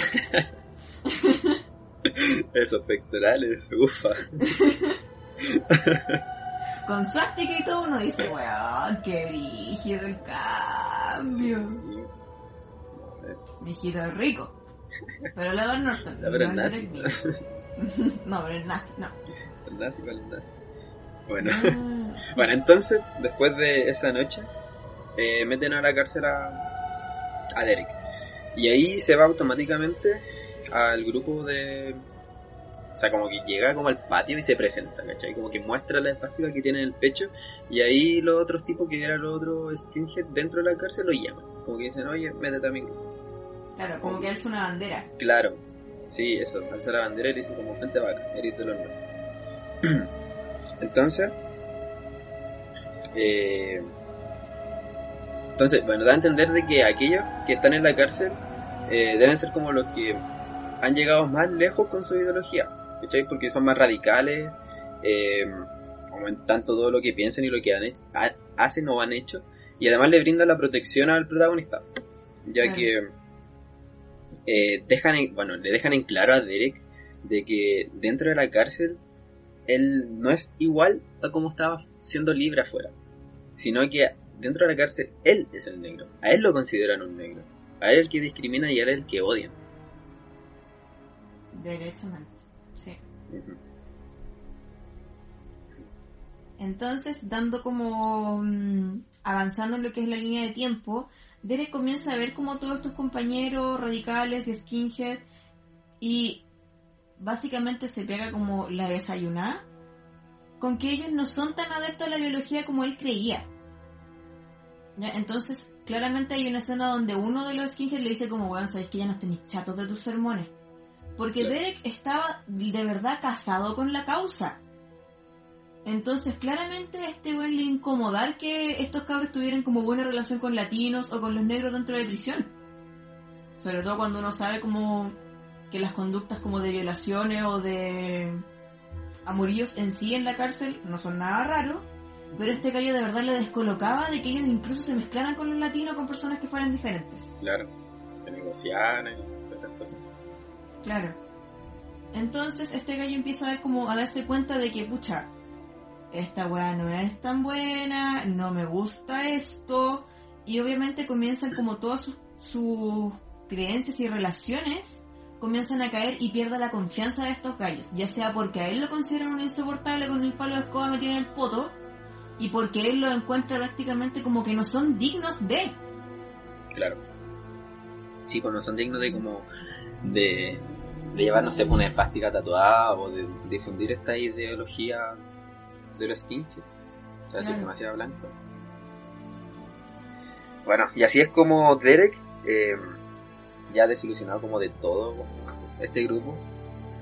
Esos pectorales, ufa. Con sástica y todo uno dice, weón, qué brígido el cambio. Mijito rico. Pero la Edward Norton. La pero es nazi. no, pero es nazi, no. El nazi nazi. Bueno. Ah. bueno, entonces, después de esa noche, eh, meten a la cárcel a, a Derek. Y ahí se va automáticamente al grupo de... O sea, como que llega como al patio y se presenta, ¿cachai? Como que muestra la espástica que tiene en el pecho y ahí los otros tipos que eran los otros skinhead dentro de la cárcel lo llaman. Como que dicen, oye, métete a mi Claro, como que alza una bandera. Claro, sí, eso, alza la bandera y dice como frente vaca, eres de los nuestros. Entonces, eh, entonces, bueno, da a entender de que aquellos que están en la cárcel eh, deben ser como los que han llegado más lejos con su ideología, ¿cachai? Porque son más radicales, eh, aumentan todo lo que piensan y lo que han hecho, hacen o han hecho, y además le brindan la protección al protagonista, ya que eh, dejan bueno, le dejan en claro a Derek de que dentro de la cárcel él no es igual a como estaba siendo libre afuera, sino que dentro de la cárcel él es el negro. A él lo consideran un negro. A él el que discrimina y a él el que odian. Derechamente, sí. Entonces, dando como mm, avanzando en lo que es la línea de tiempo, Derek comienza a ver como todos estos compañeros radicales y skinhead y básicamente se pega como la desayunada con que ellos no son tan adeptos a la ideología como él creía. Entonces, claramente hay una escena donde uno de los skinheads le dice como, bueno, sabes que ya no tenéis chatos de tus sermones. Porque Derek estaba de verdad casado con la causa. Entonces, claramente este buen le incomodar que estos cabros tuvieran como buena relación con latinos o con los negros dentro de prisión. Sobre todo cuando uno sabe como que las conductas como de violaciones o de amoríos en sí en la cárcel no son nada raro, pero este gallo de verdad le descolocaba de que ellos incluso se mezclaran con los latinos con personas que fueran diferentes. Claro, que negociaran y esas cosas. Claro. Entonces este gallo empieza a, como a darse cuenta de que, pucha, esta weá no es tan buena, no me gusta esto, y obviamente comienzan como todas sus, creencias y relaciones comienzan a caer y pierde la confianza de estos gallos, ya sea porque a él lo consideran un insoportable con el palo de escoba metido en el poto, y porque él lo encuentra prácticamente como que no son dignos de. Claro. Sí, pues no son dignos de como de, de llevar, no sé, pues, una espástica tatuada o de difundir esta ideología de los skinheads. O sea, claro. demasiado blanco. Bueno, y así es como Derek, eh, ya desilusionado como de todo este grupo,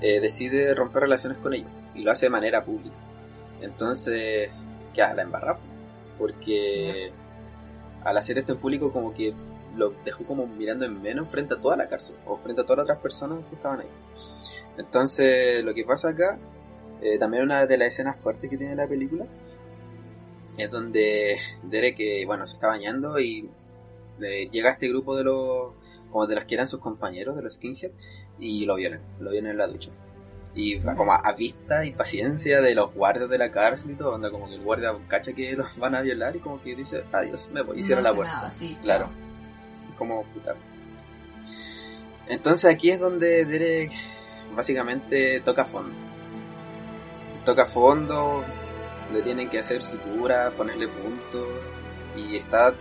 eh, decide romper relaciones con ellos y lo hace de manera pública. Entonces, queda la embarrada, porque al hacer esto en público como que lo dejó como mirando en menos frente a toda la cárcel o frente a todas las otras personas que estaban ahí. Entonces, lo que pasa acá, eh, también una de las escenas fuertes que tiene la película, es donde Derek, bueno, se está bañando y eh, llega a este grupo de los, como de los que eran sus compañeros, de los skinhead, y lo violan, lo violan en la ducha. Y como a vista y paciencia de los guardias de la cárcel y todo, donde como que el guardia cacha que los van a violar y como que dice, adiós, me voy, y cierra la puerta. claro. Como puta. Entonces aquí es donde Derek básicamente toca fondo. Toca fondo, le tienen que hacer sutura, ponerle puntos, y está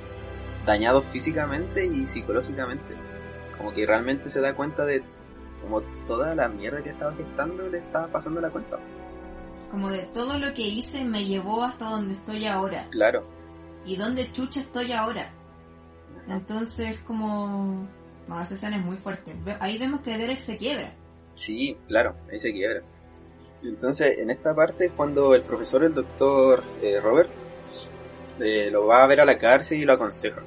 dañado físicamente y psicológicamente. Como que realmente se da cuenta de como toda la mierda que estaba gestando le estaba pasando la cuenta. Como de todo lo que hice me llevó hasta donde estoy ahora. Claro. ¿Y dónde chucha estoy ahora? Entonces, como... No, esa escena es muy fuerte. Ahí vemos que Derek se quiebra. Sí, claro, ahí se quiebra. Entonces, en esta parte es cuando el profesor, el doctor eh, Robert, eh, lo va a ver a la cárcel y lo aconseja.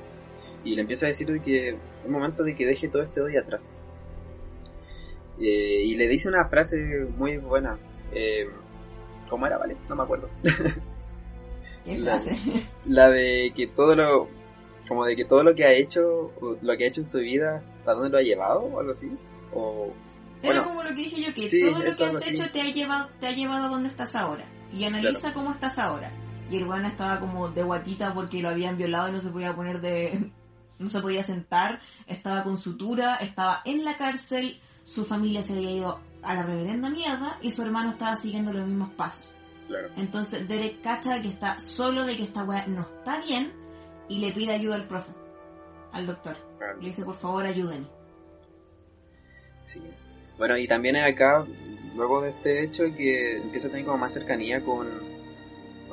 Y le empieza a decir de que es momento de que deje todo este odio atrás. Eh, y le dice una frase muy buena. ¿Cómo era, vale? No me acuerdo. ¿Qué frase? La, de que todo lo. Como de que todo lo que ha hecho, lo que ha hecho en su vida, ¿a dónde lo ha llevado? O algo así. O. Era como lo que dije yo, que todo lo que has hecho te ha, llevado, te ha llevado a donde estás ahora. Y analiza cómo estás ahora. Y el bueno estaba como de guatita porque lo habían violado y no se podía poner de. No se podía sentar, estaba con sutura, estaba en la cárcel, su familia se había ido a la reverenda mierda y su hermano estaba siguiendo los mismos pasos. Entonces Derek cacha que está solo de que esta weá no está bien y le pide ayuda al profe, al doctor. Le dice, por favor, ayúdenme. Sí. Bueno, y también acá, luego de este hecho, que empieza a tener como más cercanía con,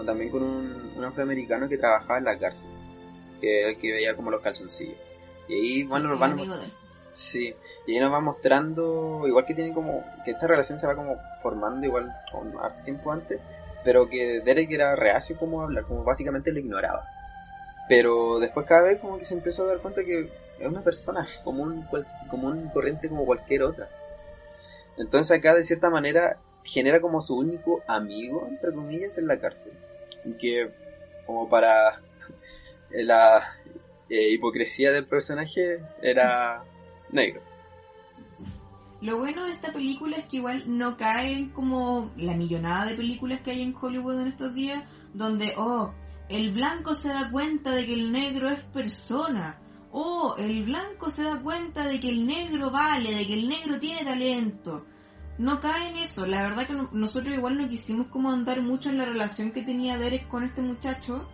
también con un, un afroamericano que trabajaba en la cárcel, que el que veía como los calzoncillos. Y ahí, bueno, nos van... Sí, y ahí nos va mostrando, igual que tiene como, que esta relación se va como formando igual con harto tiempo antes, pero que Derek era reacio como hablar, como básicamente lo ignoraba. Pero después cada vez como que se empezó a dar cuenta que es una persona común, como un corriente como cualquier otra. Entonces acá de cierta manera genera como su único amigo, entre comillas, en la cárcel. Que como para la eh, hipocresía del personaje era negro. Lo bueno de esta película es que igual no caen como la millonada de películas que hay en Hollywood en estos días, donde, oh, el blanco se da cuenta de que el negro es persona. Oh, el blanco se da cuenta de que el negro vale, de que el negro tiene talento. No cae en eso. La verdad que nosotros igual no quisimos como andar mucho en la relación que tenía Derek con este muchacho.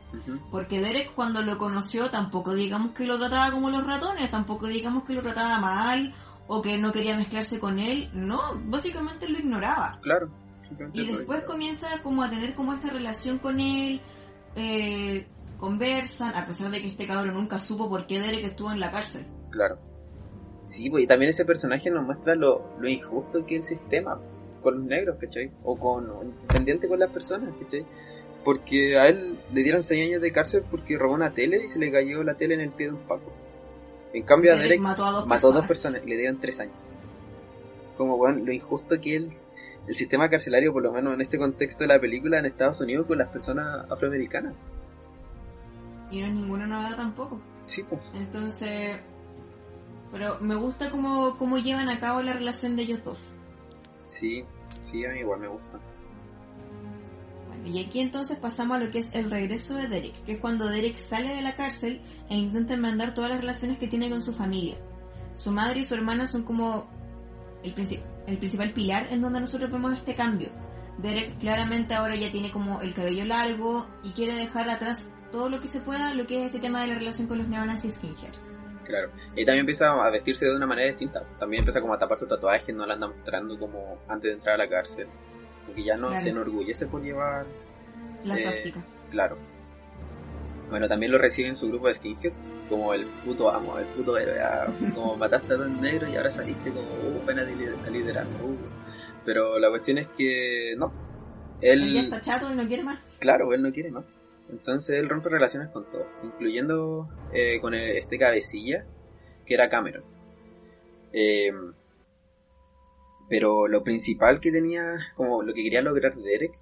Porque Derek cuando lo conoció tampoco digamos que lo trataba como los ratones, tampoco digamos que lo trataba mal o que no quería mezclarse con él. No, básicamente lo ignoraba. Claro. Y después comienza como a tener como esta relación con él, eh, conversan, a pesar de que este cabrón nunca supo por qué Derek estuvo en la cárcel. Claro. Sí, pues, y también ese personaje nos muestra lo, lo injusto que es el sistema con los negros, ¿cachai? O con, independiente con las personas, ¿cachai? Porque a él le dieron 6 años de cárcel porque robó una tele y se le cayó la tele en el pie de un paco. En cambio a Derek mató a dos mató personas. dos personas y le dieron 3 años. Como, bueno, lo injusto que es el sistema carcelario, por lo menos en este contexto de la película, en Estados Unidos con las personas afroamericanas. Y no es ninguna novedad tampoco. Sí, pues. Entonces, pero me gusta cómo, cómo llevan a cabo la relación de ellos dos. Sí, sí, a mí igual me gusta. Bueno, y aquí entonces pasamos a lo que es el regreso de Derek, que es cuando Derek sale de la cárcel e intenta enmendar todas las relaciones que tiene con su familia. Su madre y su hermana son como el, el principal pilar en donde nosotros vemos este cambio. Derek claramente ahora ya tiene como el cabello largo y quiere dejar atrás todo lo que se pueda lo que es este tema de la relación con los neonazis skinhead. Claro. Y también empieza a vestirse de una manera distinta. También empieza como a tapar su tatuaje, no la anda mostrando como antes de entrar a la cárcel. Porque ya no Claro. se enorgullece por llevar, La Eh, sástica. claro. Bueno, también lo recibe en su grupo de skinhead como el puto amo, el puto héroe. ah, como mataste a dos negros y ahora saliste como, uh, pena de lider- a liderar. uh. Pero la cuestión es que no. Él ya Él, está chato y no quiere más. claro, él no quiere más. Entonces él rompe relaciones con todo, incluyendo eh, con el- este cabecilla, que era Cameron. Eh, pero lo principal que tenía, como lo que quería lograr Derek,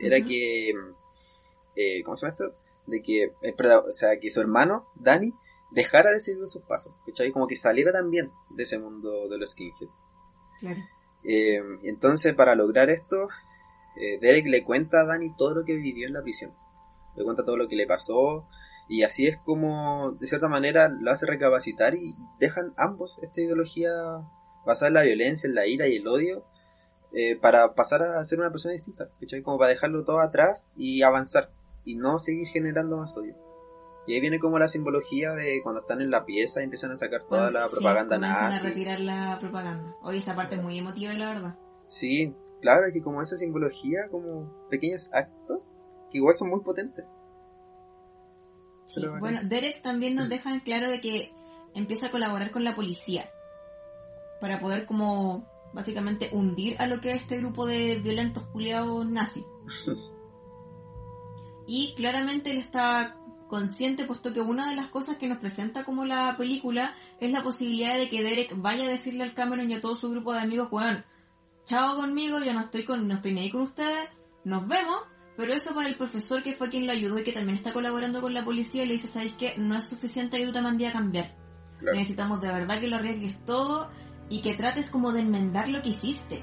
era que, eh, ¿cómo se llama esto? De que, o sea, que su hermano, Danny, dejara de seguir sus pasos, ¿cachai? Como que saliera también de ese mundo de los skinhead. Claro. Eh, y entonces, para lograr esto, eh, Derek le cuenta a Danny todo lo que vivió en la prisión. Le cuenta todo lo que le pasó. Y así es como, de cierta manera, lo hace recapacitar y dejan ambos esta ideología basada en la violencia, en la ira y el odio, eh, para pasar a ser una persona distinta. ¿cachai? Como para dejarlo todo atrás y avanzar. Y no seguir generando más odio. Y ahí viene como la simbología de cuando están en la pieza y empiezan a sacar toda la sí, propaganda comienzan nazi. a retirar la propaganda. Hoy esa parte es muy emotiva, la verdad. Sí, claro, es que como esa simbología, como pequeños actos, que igual son muy potentes. Sí. Bueno. Bueno, Derek también nos deja en claro de que empieza a colaborar con la policía para poder como básicamente hundir a lo que es este grupo de violentos culiados nazis. y claramente él está consciente puesto que una de las cosas que nos presenta como la película es la posibilidad de que Derek vaya a decirle al Cameron y a todo su grupo de amigos, weón, chao conmigo, yo no estoy con, no estoy ni ahí con ustedes, nos vemos, pero eso para el profesor que fue quien lo ayudó y que también está colaborando con la policía le dice, ¿sabéis qué? No es suficiente que tú te mandes a cambiar. Claro. Necesitamos de verdad que lo arriesgues todo y que trates como de enmendar lo que hiciste.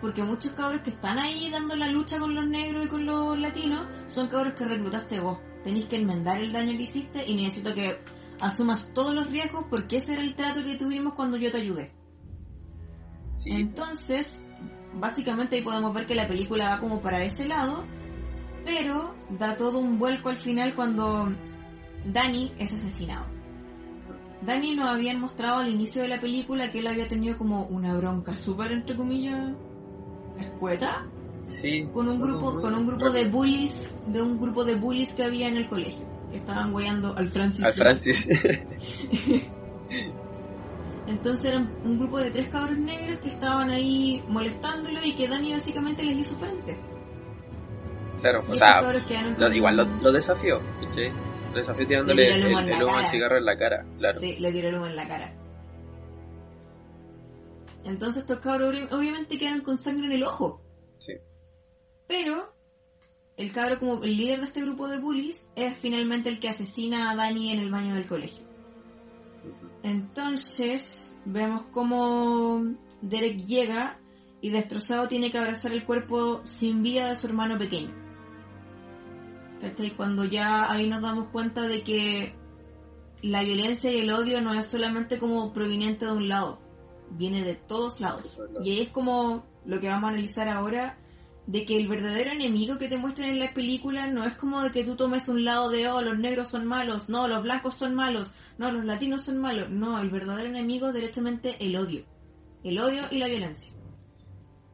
Porque muchos cabros que están ahí dando la lucha con los negros y con los latinos son cabros que reclutaste vos. Tenéis que enmendar el daño que hiciste y necesito que asumas todos los riesgos porque ese era el trato que tuvimos cuando yo te ayudé. Sí, Entonces, básicamente ahí podemos ver que la película va como para ese lado, pero da todo un vuelco al final cuando Danny es asesinado. Danny nos habían mostrado al inicio de la película que él había tenido como una bronca súper entre comillas escueta sí. con un grupo con un grupo de bullies de un grupo de bullies que había en el colegio que estaban guiando al Francis Al Francis. Entonces eran un grupo de tres cabros negros que estaban ahí molestándolo y que Dani básicamente les hizo frente. claro, Y o sea, lo- igual lo, lo desafió, ¿cachai? Lo desafió tirándole Le el, el el, humo al cigarro en la cara, claro. Sí, le tiró el humo en la cara. Entonces estos cabros obvi- obviamente quedaron con sangre en el ojo. Sí. Pero el cabro como el líder de este grupo de bullies es finalmente el que asesina a Dani en el baño del colegio. Entonces vemos como Derek llega y destrozado tiene que abrazar el cuerpo sin vida de su hermano pequeño. ¿Cachai? Cuando ya ahí nos damos cuenta de que la violencia y el odio no es solamente como proveniente de un lado, viene de todos lados. Y ahí es como lo que vamos a analizar ahora, de que el verdadero enemigo que te muestran en las películas no es como de que tú tomes un lado de, oh, los negros son malos, no, los blancos son malos, no, los latinos son malos. No, el verdadero enemigo es directamente el odio. El odio y la violencia.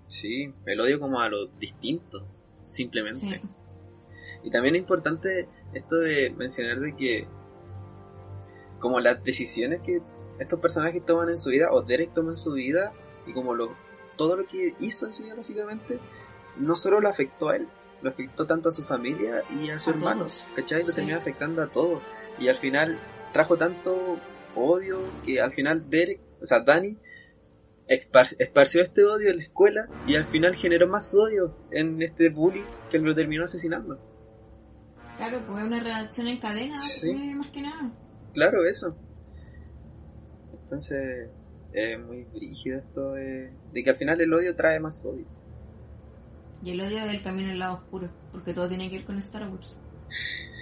Sí, el odio como a lo distinto, simplemente. Y también es importante esto de mencionar de que como las decisiones que estos personajes toman en su vida, o Derek toma en su vida, y como lo, todo lo que hizo en su vida básicamente, no solo lo afectó a él, lo afectó tanto a su familia y a su hermano, ¿cachai? Lo terminó afectando a todo. Y al final trajo tanto odio que al final Derek, o sea, Danny, esparció este odio en la escuela y al final generó más odio en este bully que lo terminó asesinando. Claro, pues es una reacción en cadena, más que nada. Claro, eso. Entonces, es muy brígido esto de, de que al final el odio trae más odio. Y el odio es el camino al lado oscuro, porque todo tiene que ver con Star Wars.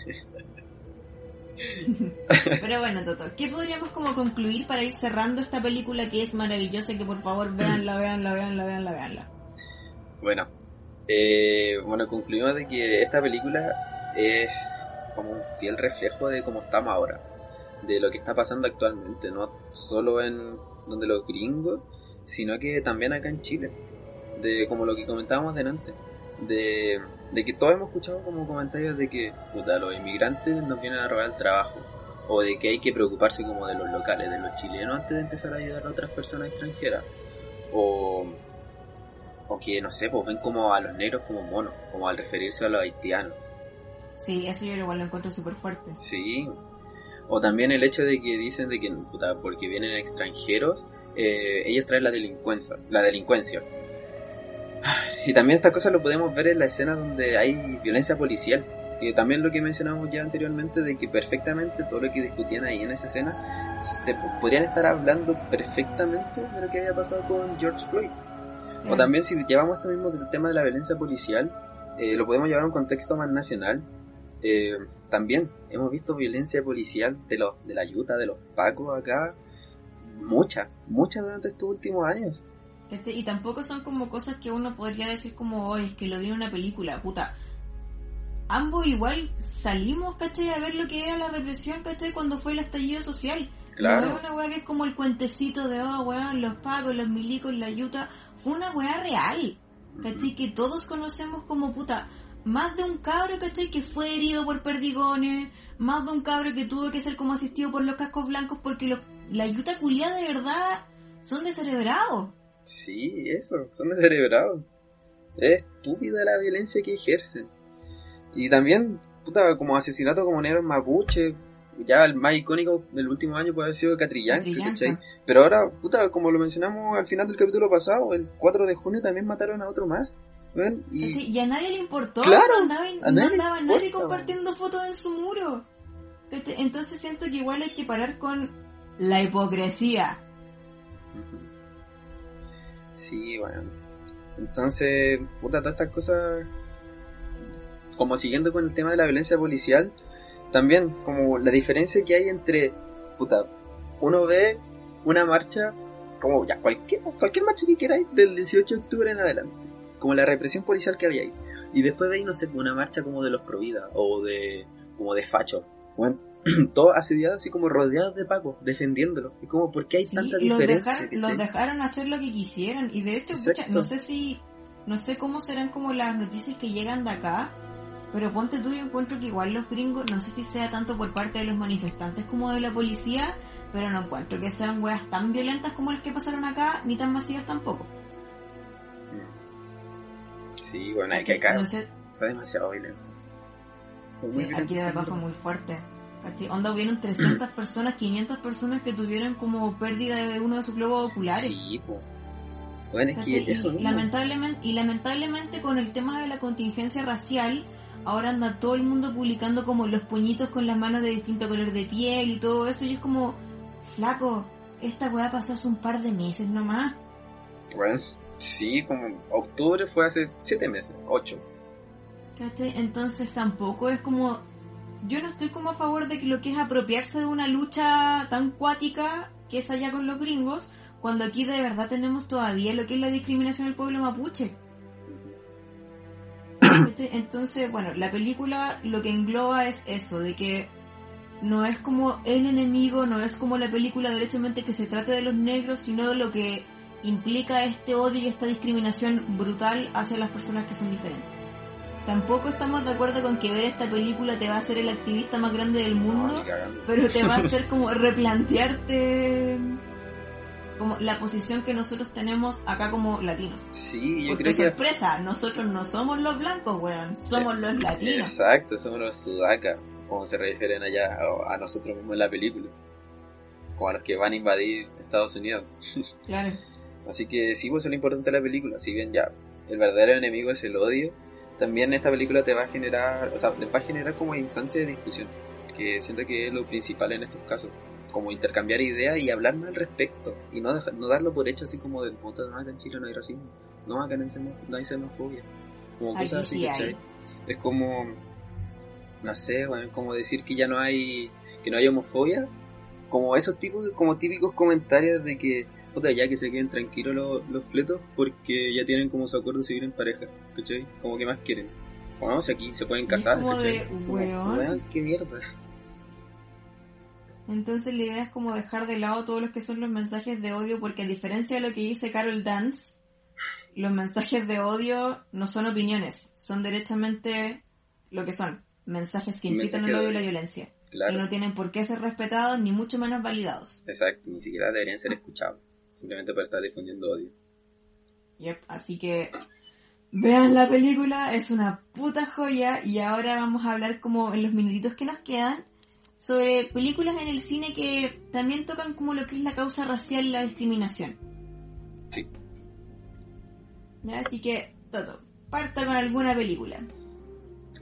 Pero bueno, Toto, ¿qué podríamos como concluir para ir cerrando esta película que es maravillosa? Que por favor veanla, veanla, veanla, veanla, veanla. Bueno, eh, bueno, concluimos de que esta película es como un fiel reflejo de cómo estamos ahora, de lo que está pasando actualmente, no solo en donde los gringos, sino que también acá en Chile, de como lo que comentábamos delante, de de que todos hemos escuchado como comentarios de que puta, los inmigrantes nos vienen a robar el trabajo o de que hay que preocuparse como de los locales, de los chilenos antes de empezar a ayudar a otras personas extranjeras o o que no sé, pues ven como a los negros como monos, como al referirse a los haitianos. Sí, eso yo igual lo encuentro súper fuerte. Sí. O también el hecho de que dicen de que puta, porque vienen extranjeros, eh, ellos traen la delincuencia, la delincuencia. Y también esta cosa lo podemos ver en la escena donde hay violencia policial. Que también lo que mencionamos ya anteriormente de que perfectamente todo lo que discutían ahí en esa escena se podrían estar hablando perfectamente de lo que había pasado con George Floyd. O también si llevamos esto mismo del tema de la violencia policial, eh, lo podemos llevar a un contexto más nacional. Eh, también hemos visto violencia policial de los de la ayuda de los pacos acá, mucha, mucha durante estos últimos años. Este, y tampoco son como cosas que uno podría decir como, hoy es que lo vi en una película, puta. Ambos igual salimos, ¿cachai? A ver lo que era la represión, ¿cachai? Cuando fue el estallido social. Claro. No es una weá que es como el cuentecito de, oh, weón, los pagos, los milicos, la yuta. Fue una weá real, ¿cachai? Que todos conocemos como puta. Más de un cabro, ¿cachai? Que fue herido por perdigones. Más de un cabro que tuvo que ser como asistido por los cascos blancos porque la yuta culiada de verdad son descerebrados. Sí, eso, son descerebrados. Es estúpida la violencia que ejercen. Y también, puta, como asesinato como negro mapuche, ya el más icónico del último año puede haber sido Catrillanca, ¿cachai? Pero ahora, puta, como lo mencionamos al final del capítulo pasado, el 4 de junio también mataron a otro más. Y... a nadie le importó, claro, no andaba, nadie, compartiendo fotos en su muro. Entonces siento que igual hay que parar con la hipocresía. Sí, bueno. Entonces, puta, todas estas cosas. Como siguiendo con el tema de la violencia policial, también, como la diferencia que hay entre. Puta, uno ve una marcha, como ya, cualquier, cualquier marcha que queráis, del 18 de octubre en adelante. Como la represión policial que había ahí. Y después veis, no sé, una marcha como de los Provida o de. como de Facho. Bueno, todos asediados así como rodeados de Paco, defendiéndolo. Y como, ¿por qué hay tanta diferencia? los dejaron hacer lo que quisieran. Y de hecho, no sé si, no sé cómo serán como las noticias que llegan de acá, pero ponte tú, yo encuentro que igual los gringos, no sé si sea tanto por parte de los manifestantes como de la policía, pero no encuentro que sean weas tan violentas como las que pasaron acá, ni tan masivas tampoco. Sí, bueno, hay que acá fue demasiado violento. sí, aquí de verdad fue muy fuerte. Onda hubieron 300 personas, 500 personas que tuvieron como pérdida de uno de sus globos oculares. Sí, pues. Bueno, es que eso y, lamentablemente, y lamentablemente con el tema de la contingencia racial, ahora anda todo el mundo publicando como los puñitos con las manos de distinto color de piel y todo eso, y es como, flaco, esta weá pasó hace un par de meses nomás. Bueno, sí, como octubre fue hace 7 meses, 8. ¿Cachai? Entonces tampoco es como... Yo no estoy como a favor de que lo que es apropiarse de una lucha tan cuática que es allá con los gringos, cuando aquí de verdad tenemos todavía lo que es la discriminación del pueblo mapuche. ¿Cachai? Entonces, bueno, la película lo que engloba es eso, de que no es como el enemigo, no es como la película derechamente que se trate de los negros, sino de lo que implica este odio y esta discriminación brutal hacia las personas que son diferentes. Tampoco estamos de acuerdo con que ver esta película te va a hacer el activista más grande del mundo, cagando. pero te va a hacer como replantearte como la posición que nosotros tenemos acá como latinos. Sí, yo Porque creo que... sorpresa, nosotros no somos los blancos, weón, somos los latinos. Exacto, somos los sudacas, como se refieren allá a, a nosotros mismos en la película. Como a los que van a invadir Estados Unidos. Claro. Así que sí, pues eso es lo importante de la película. Si bien ya el verdadero enemigo es el odio, también esta película te va a generar, o sea, te va a generar como instancias de discusión. Que siento que es lo principal en estos casos. Como intercambiar ideas y hablar más al respecto. Y no, dejar- no darlo por hecho así como del puta, no, acá en Chile no hay racismo. No, acá no hay, no hay xenofobia. Como cosas así, sí ¿cachai? Es como, no sé, bueno, como decir que ya no hay, que no hay homofobia. Como esos tipos, como típicos comentarios de que, puta, ya que se queden tranquilos los, los fletos porque ya tienen como su acuerdo de seguir en pareja, ¿cachai? Como que más quieren. Como no, si aquí se pueden Y casar, como ¿cachai? de, Como, weón. weón, qué mierda. Entonces la idea es como dejar de lado todos los que son los mensajes de odio, porque a diferencia de lo que dice Carol Dance, los mensajes de odio no son opiniones, son derechamente lo que son, mensajes que incitan Mensaje al odio y la violencia. Y Claro, no tienen por qué ser respetados ni mucho menos validados. exacto, ni siquiera deberían ser escuchados. Simplemente por estar difundiendo odio. Yep, así que vean la película, es una puta joya y ahora vamos a hablar como en los minutitos que nos quedan sobre películas en el cine que también tocan como lo que es la causa racial y la discriminación. Sí. ¿Ya? Así que, Toto, parta con alguna película.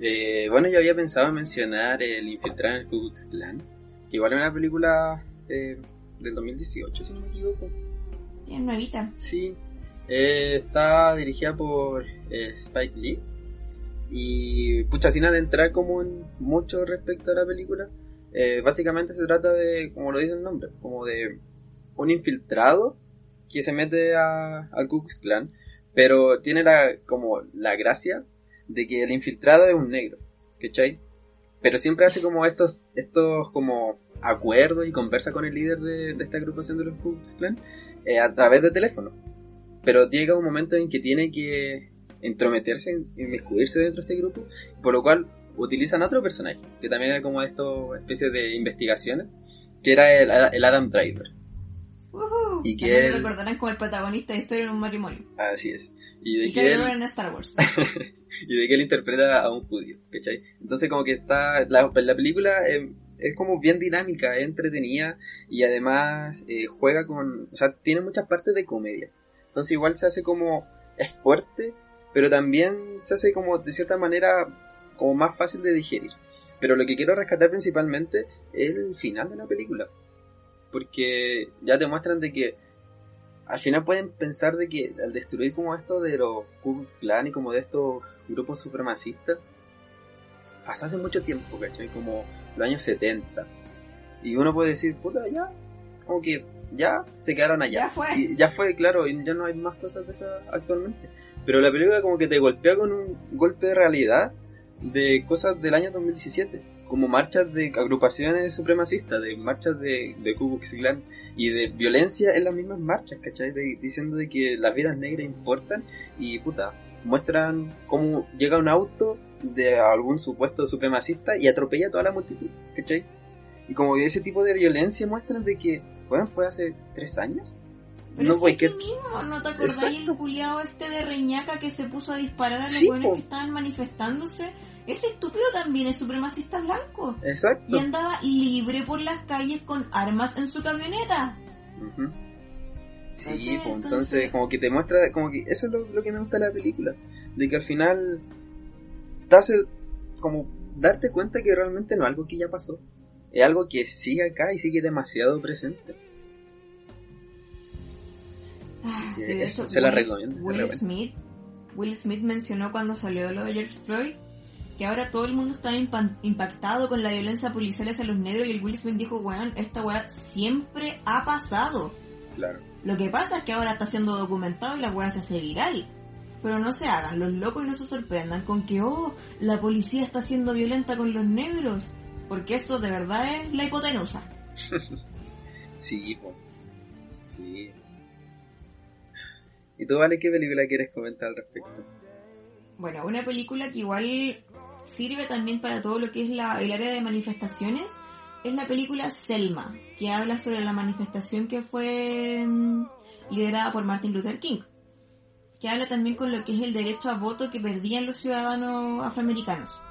Eh, bueno, yo había pensado en mencionar El Infiltrado en el Ku Klux Klan, que igual es una película eh, del 2018, si no me equivoco. Tienes nuevita. Sí, eh, está dirigida por eh, Spike Lee. Y pucha, sin adentrar como en mucho respecto a la película, eh, básicamente se trata de, como lo dice el nombre, como de un infiltrado que se mete al Ku Klux Klan, pero tiene la, como la gracia de que el infiltrado es un negro, ¿cachai? Pero siempre hace como estos, estos como acuerdos y conversa con el líder de, esta agrupación de los Ku Klux Klan a través de teléfono. Pero llega un momento en que tiene que entrometerse, inmiscuirse dentro de este grupo, por lo cual utilizan a otro personaje, que también era como esto, especie de investigaciones, que era el, el Adam Driver. Ujú. Y que También lo él- recordarán como el protagonista de Historia en un matrimonio. Así es. Y de Y que que él, en Star Wars. y de que él interpreta a un judío, ¿cachai? Entonces como que está, la, la película eh, es como bien dinámica, es entretenida y además eh, juega con, o sea, tiene muchas partes de comedia. Entonces igual se hace como, es fuerte, pero también se hace como de cierta manera como más fácil de digerir. Pero lo que quiero rescatar principalmente es el final de la película. Porque ya te muestran de que al final pueden pensar de que al destruir como esto de los Ku Klan y como de estos grupos supremacistas, pasó hace mucho tiempo, ¿cachai? Como los años 70. Y uno puede decir, puta, ya, como que ya se quedaron allá. Ya fue. Y ya fue, claro, y ya no hay más cosas de esas actualmente. Pero la película como que te golpea con un golpe de realidad de cosas del año 2017. Como marchas de agrupaciones supremacistas, de marchas de, de Ku Klux Klan y de violencia en las mismas marchas, ¿cachai? De- diciendo de que las vidas negras importan y puta, muestran cómo llega un auto de algún supuesto supremacista y atropella a toda la multitud, ¿cachai? Y como que ese tipo de violencia muestran de que, bueno, fue hace tres años. Pero no voy aquí mismo, ¿no te acordáis el culiado este de Reñaca que se puso a disparar a los Sí, que estaban manifestándose? Ese estúpido también es supremacista blanco. Y Exacto. andaba libre por las calles con armas en su camioneta. Sí, pues, Entonces- entonces como que te muestra, como que eso es lo, lo que me gusta de la película, de que al final te hace como darte cuenta que realmente no es algo que ya pasó, es algo que sigue acá y sigue demasiado presente. Ah, Sí, eso se la Will- recomiendo, Will. Smith, Will Smith mencionó cuando salió lo de George Floyd que ahora todo el mundo está impa- impactado con la violencia policial hacia los negros y el Will Smith dijo, weón, esta weá siempre ha pasado. Claro. Lo que pasa es que ahora está siendo documentado y la weá se hace viral. Pero no se hagan los locos y no se sorprendan con que, oh, la policía está siendo violenta con los negros. Porque eso de verdad es la hipotenusa. Sí, po. Sí. ¿Y tú, Vale, qué película quieres comentar al respecto? Bueno, una película que igual sirve también para todo lo que es la, el área de manifestaciones es la película Selma, que habla sobre la manifestación que fue mm, liderada por Martin Luther King, que habla también con lo que es el derecho a voto que perdían los ciudadanos afroamericanos.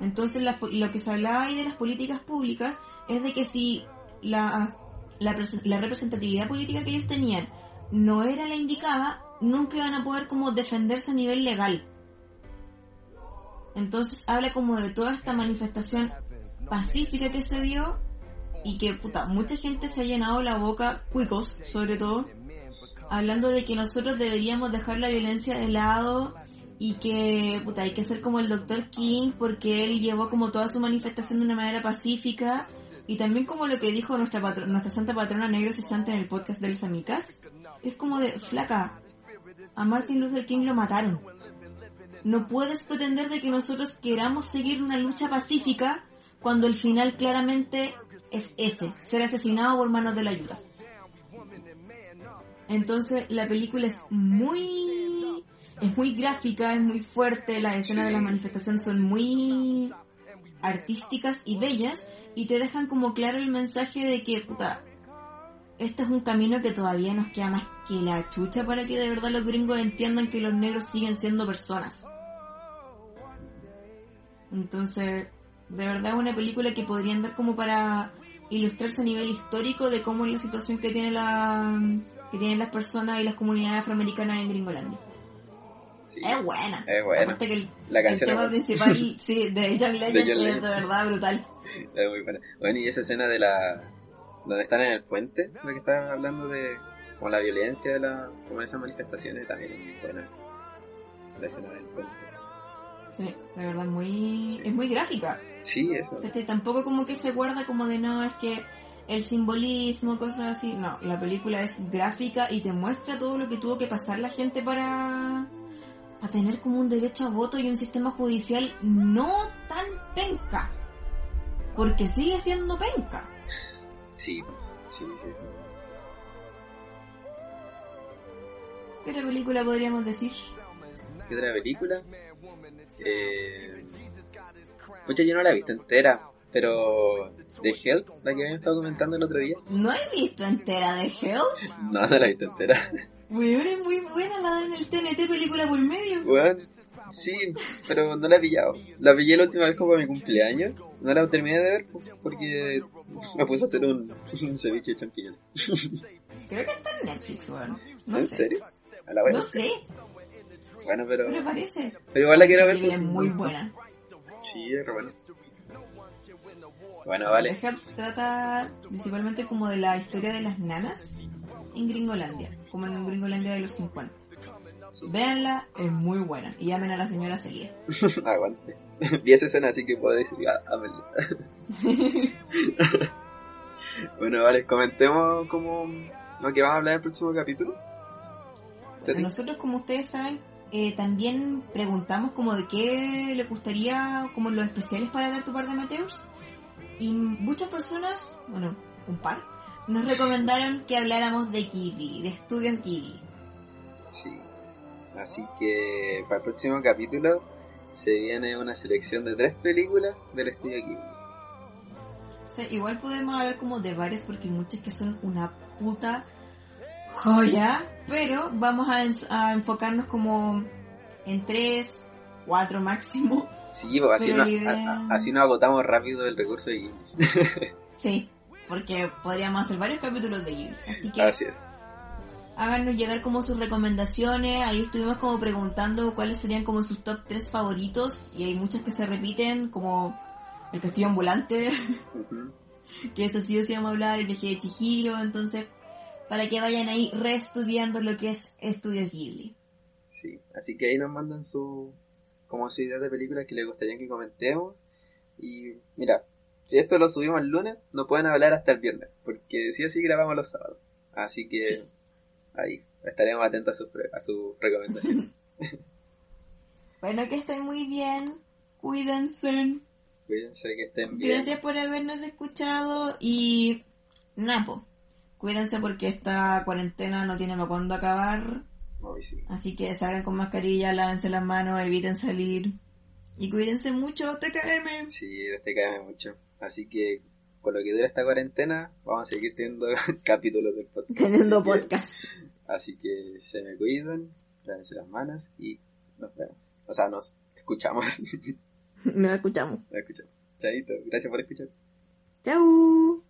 Entonces la- lo que se hablaba ahí de las políticas públicas es de que si la, la, la representatividad política que ellos tenían no era la indicada, nunca iban a poder como defenderse a nivel legal. Entonces habla como de toda esta manifestación pacífica que se dio y que puta, mucha gente se ha llenado la boca, cuicos sobre todo, hablando de que nosotros deberíamos dejar la violencia de lado y que puta, hay que ser como el Dr. King porque él llevó como toda su manifestación de una manera pacífica y también como lo que dijo nuestra nuestra santa patrona negra cesante en el podcast de las amicas es como de flaca a Martin Luther King lo mataron no puedes pretender de que nosotros queramos seguir una lucha pacífica cuando el final claramente es ese, ser asesinado por manos de la ayuda. Entonces la película es muy es muy gráfica, es muy fuerte, las escenas de la manifestación son muy artísticas y bellas y te dejan como claro el mensaje de que puta este es un camino que todavía nos queda más que la chucha para que de verdad los gringos entiendan que los negros siguen siendo personas. Entonces, de verdad es una película que podrían dar como para ilustrarse a nivel histórico de cómo es la situación que tiene la que tienen las personas y las comunidades afroamericanas en Gringolandia. Sí. Es buena. Es buena. Aparte que el, La el canción es tema principal, sí, de John Legend, De John es de verdad brutal. Es muy buena. Bueno, y esa escena de la... donde están en el puente, lo que estaban hablando de como la violencia de la... como esas manifestaciones también es muy buena. La escena del puente. Sí, de verdad muy, es muy gráfica. Sí, eso. Este, tampoco como que se guarda como de no, es que el simbolismo, cosas así. No, la película es gráfica y te muestra todo lo que tuvo que pasar la gente para, para tener como un derecho a voto y un sistema judicial no tan penca. Porque sigue siendo penca. Sí, sí, sí, sí. ¿Qué otra película podríamos decir? ¿Qué otra película? Eh... Mucha yo no la he visto entera, pero... ¿De Help? La que habíamos estado comentando el otro día. No he visto entera de Hell. No, no la he visto entera. Weón, es muy buena la en el TNT película por medio. Weón, sí, pero no la he pillado. La pillé la última vez como para mi cumpleaños. No la terminé de ver pues, porque me puse a hacer un, un ceviche de champiñones. Creo que está en Netflix, weón. No ¿En sé. serio? A la buena. No sé, Bueno, pero, pero parece. pero igual la quiero ver. Película pues. es muy buena. Sí, es re bueno. Bueno, vale. Trata principalmente como de la historia de las nanas en Gringolandia, como en Gringolandia de los 50. Véanla, es muy buena. Y llamen a la señora Celia. Aguante. Vi esa escena, así que decir, ah, ámenla. bueno, vale, comentemos como lo que vamos a hablar en el próximo capítulo. Nosotros, como ustedes saben, eh, también preguntamos como de qué le gustaría, como los especiales para ver tu par de Mateus. Y muchas personas, bueno, un par, nos recomendaron que habláramos de Ghibli, de estudios Ghibli. Sí. Así que para el próximo capítulo se viene una selección de tres películas del estudio Ghibli. O sea, igual podemos hablar como de varias porque hay muchas que son una puta joya, pero vamos a, enfocarnos como en tres, cuatro máximo. Sí, pues así, no, idea- a- así nos agotamos rápido el recurso de Ghibli. Sí, porque podríamos hacer varios capítulos de Ghibli. Así que Así es. háganos llegar como sus recomendaciones. Ahí estuvimos como preguntando cuáles serían como sus top 3 favoritos. Y hay muchas que se repiten, como El Castillo Ambulante, que eso sí o sí vamos a hablar, El viaje de Chihiro. Entonces, para que vayan ahí reestudiando lo que es Estudios Ghibli. Sí, así que ahí nos mandan su, como su idea de películas que les gustaría que comentemos. Y mira, si esto lo subimos el lunes, no pueden hablar hasta el viernes, porque sí o sí grabamos los sábados. Así que ahí estaremos atentos a sus a su recomendaciones. bueno, que estén muy bien. Cuídense. Cuídense, que estén bien. Gracias por habernos escuchado y Napo. Cuídense porque esta cuarentena no tiene para cuándo acabar. Así que salgan con mascarilla, lávense las manos, eviten salir. Y cuídense mucho, TKM. Sí, TKM mucho. Así que con lo que dura esta cuarentena, vamos a seguir teniendo capítulos del podcast. Teniendo podcast. así que se me cuidan, lávense las manos y nos vemos. O sea, nos escuchamos. nos escuchamos. Nos escuchamos. Chaito, gracias por escuchar. Chau.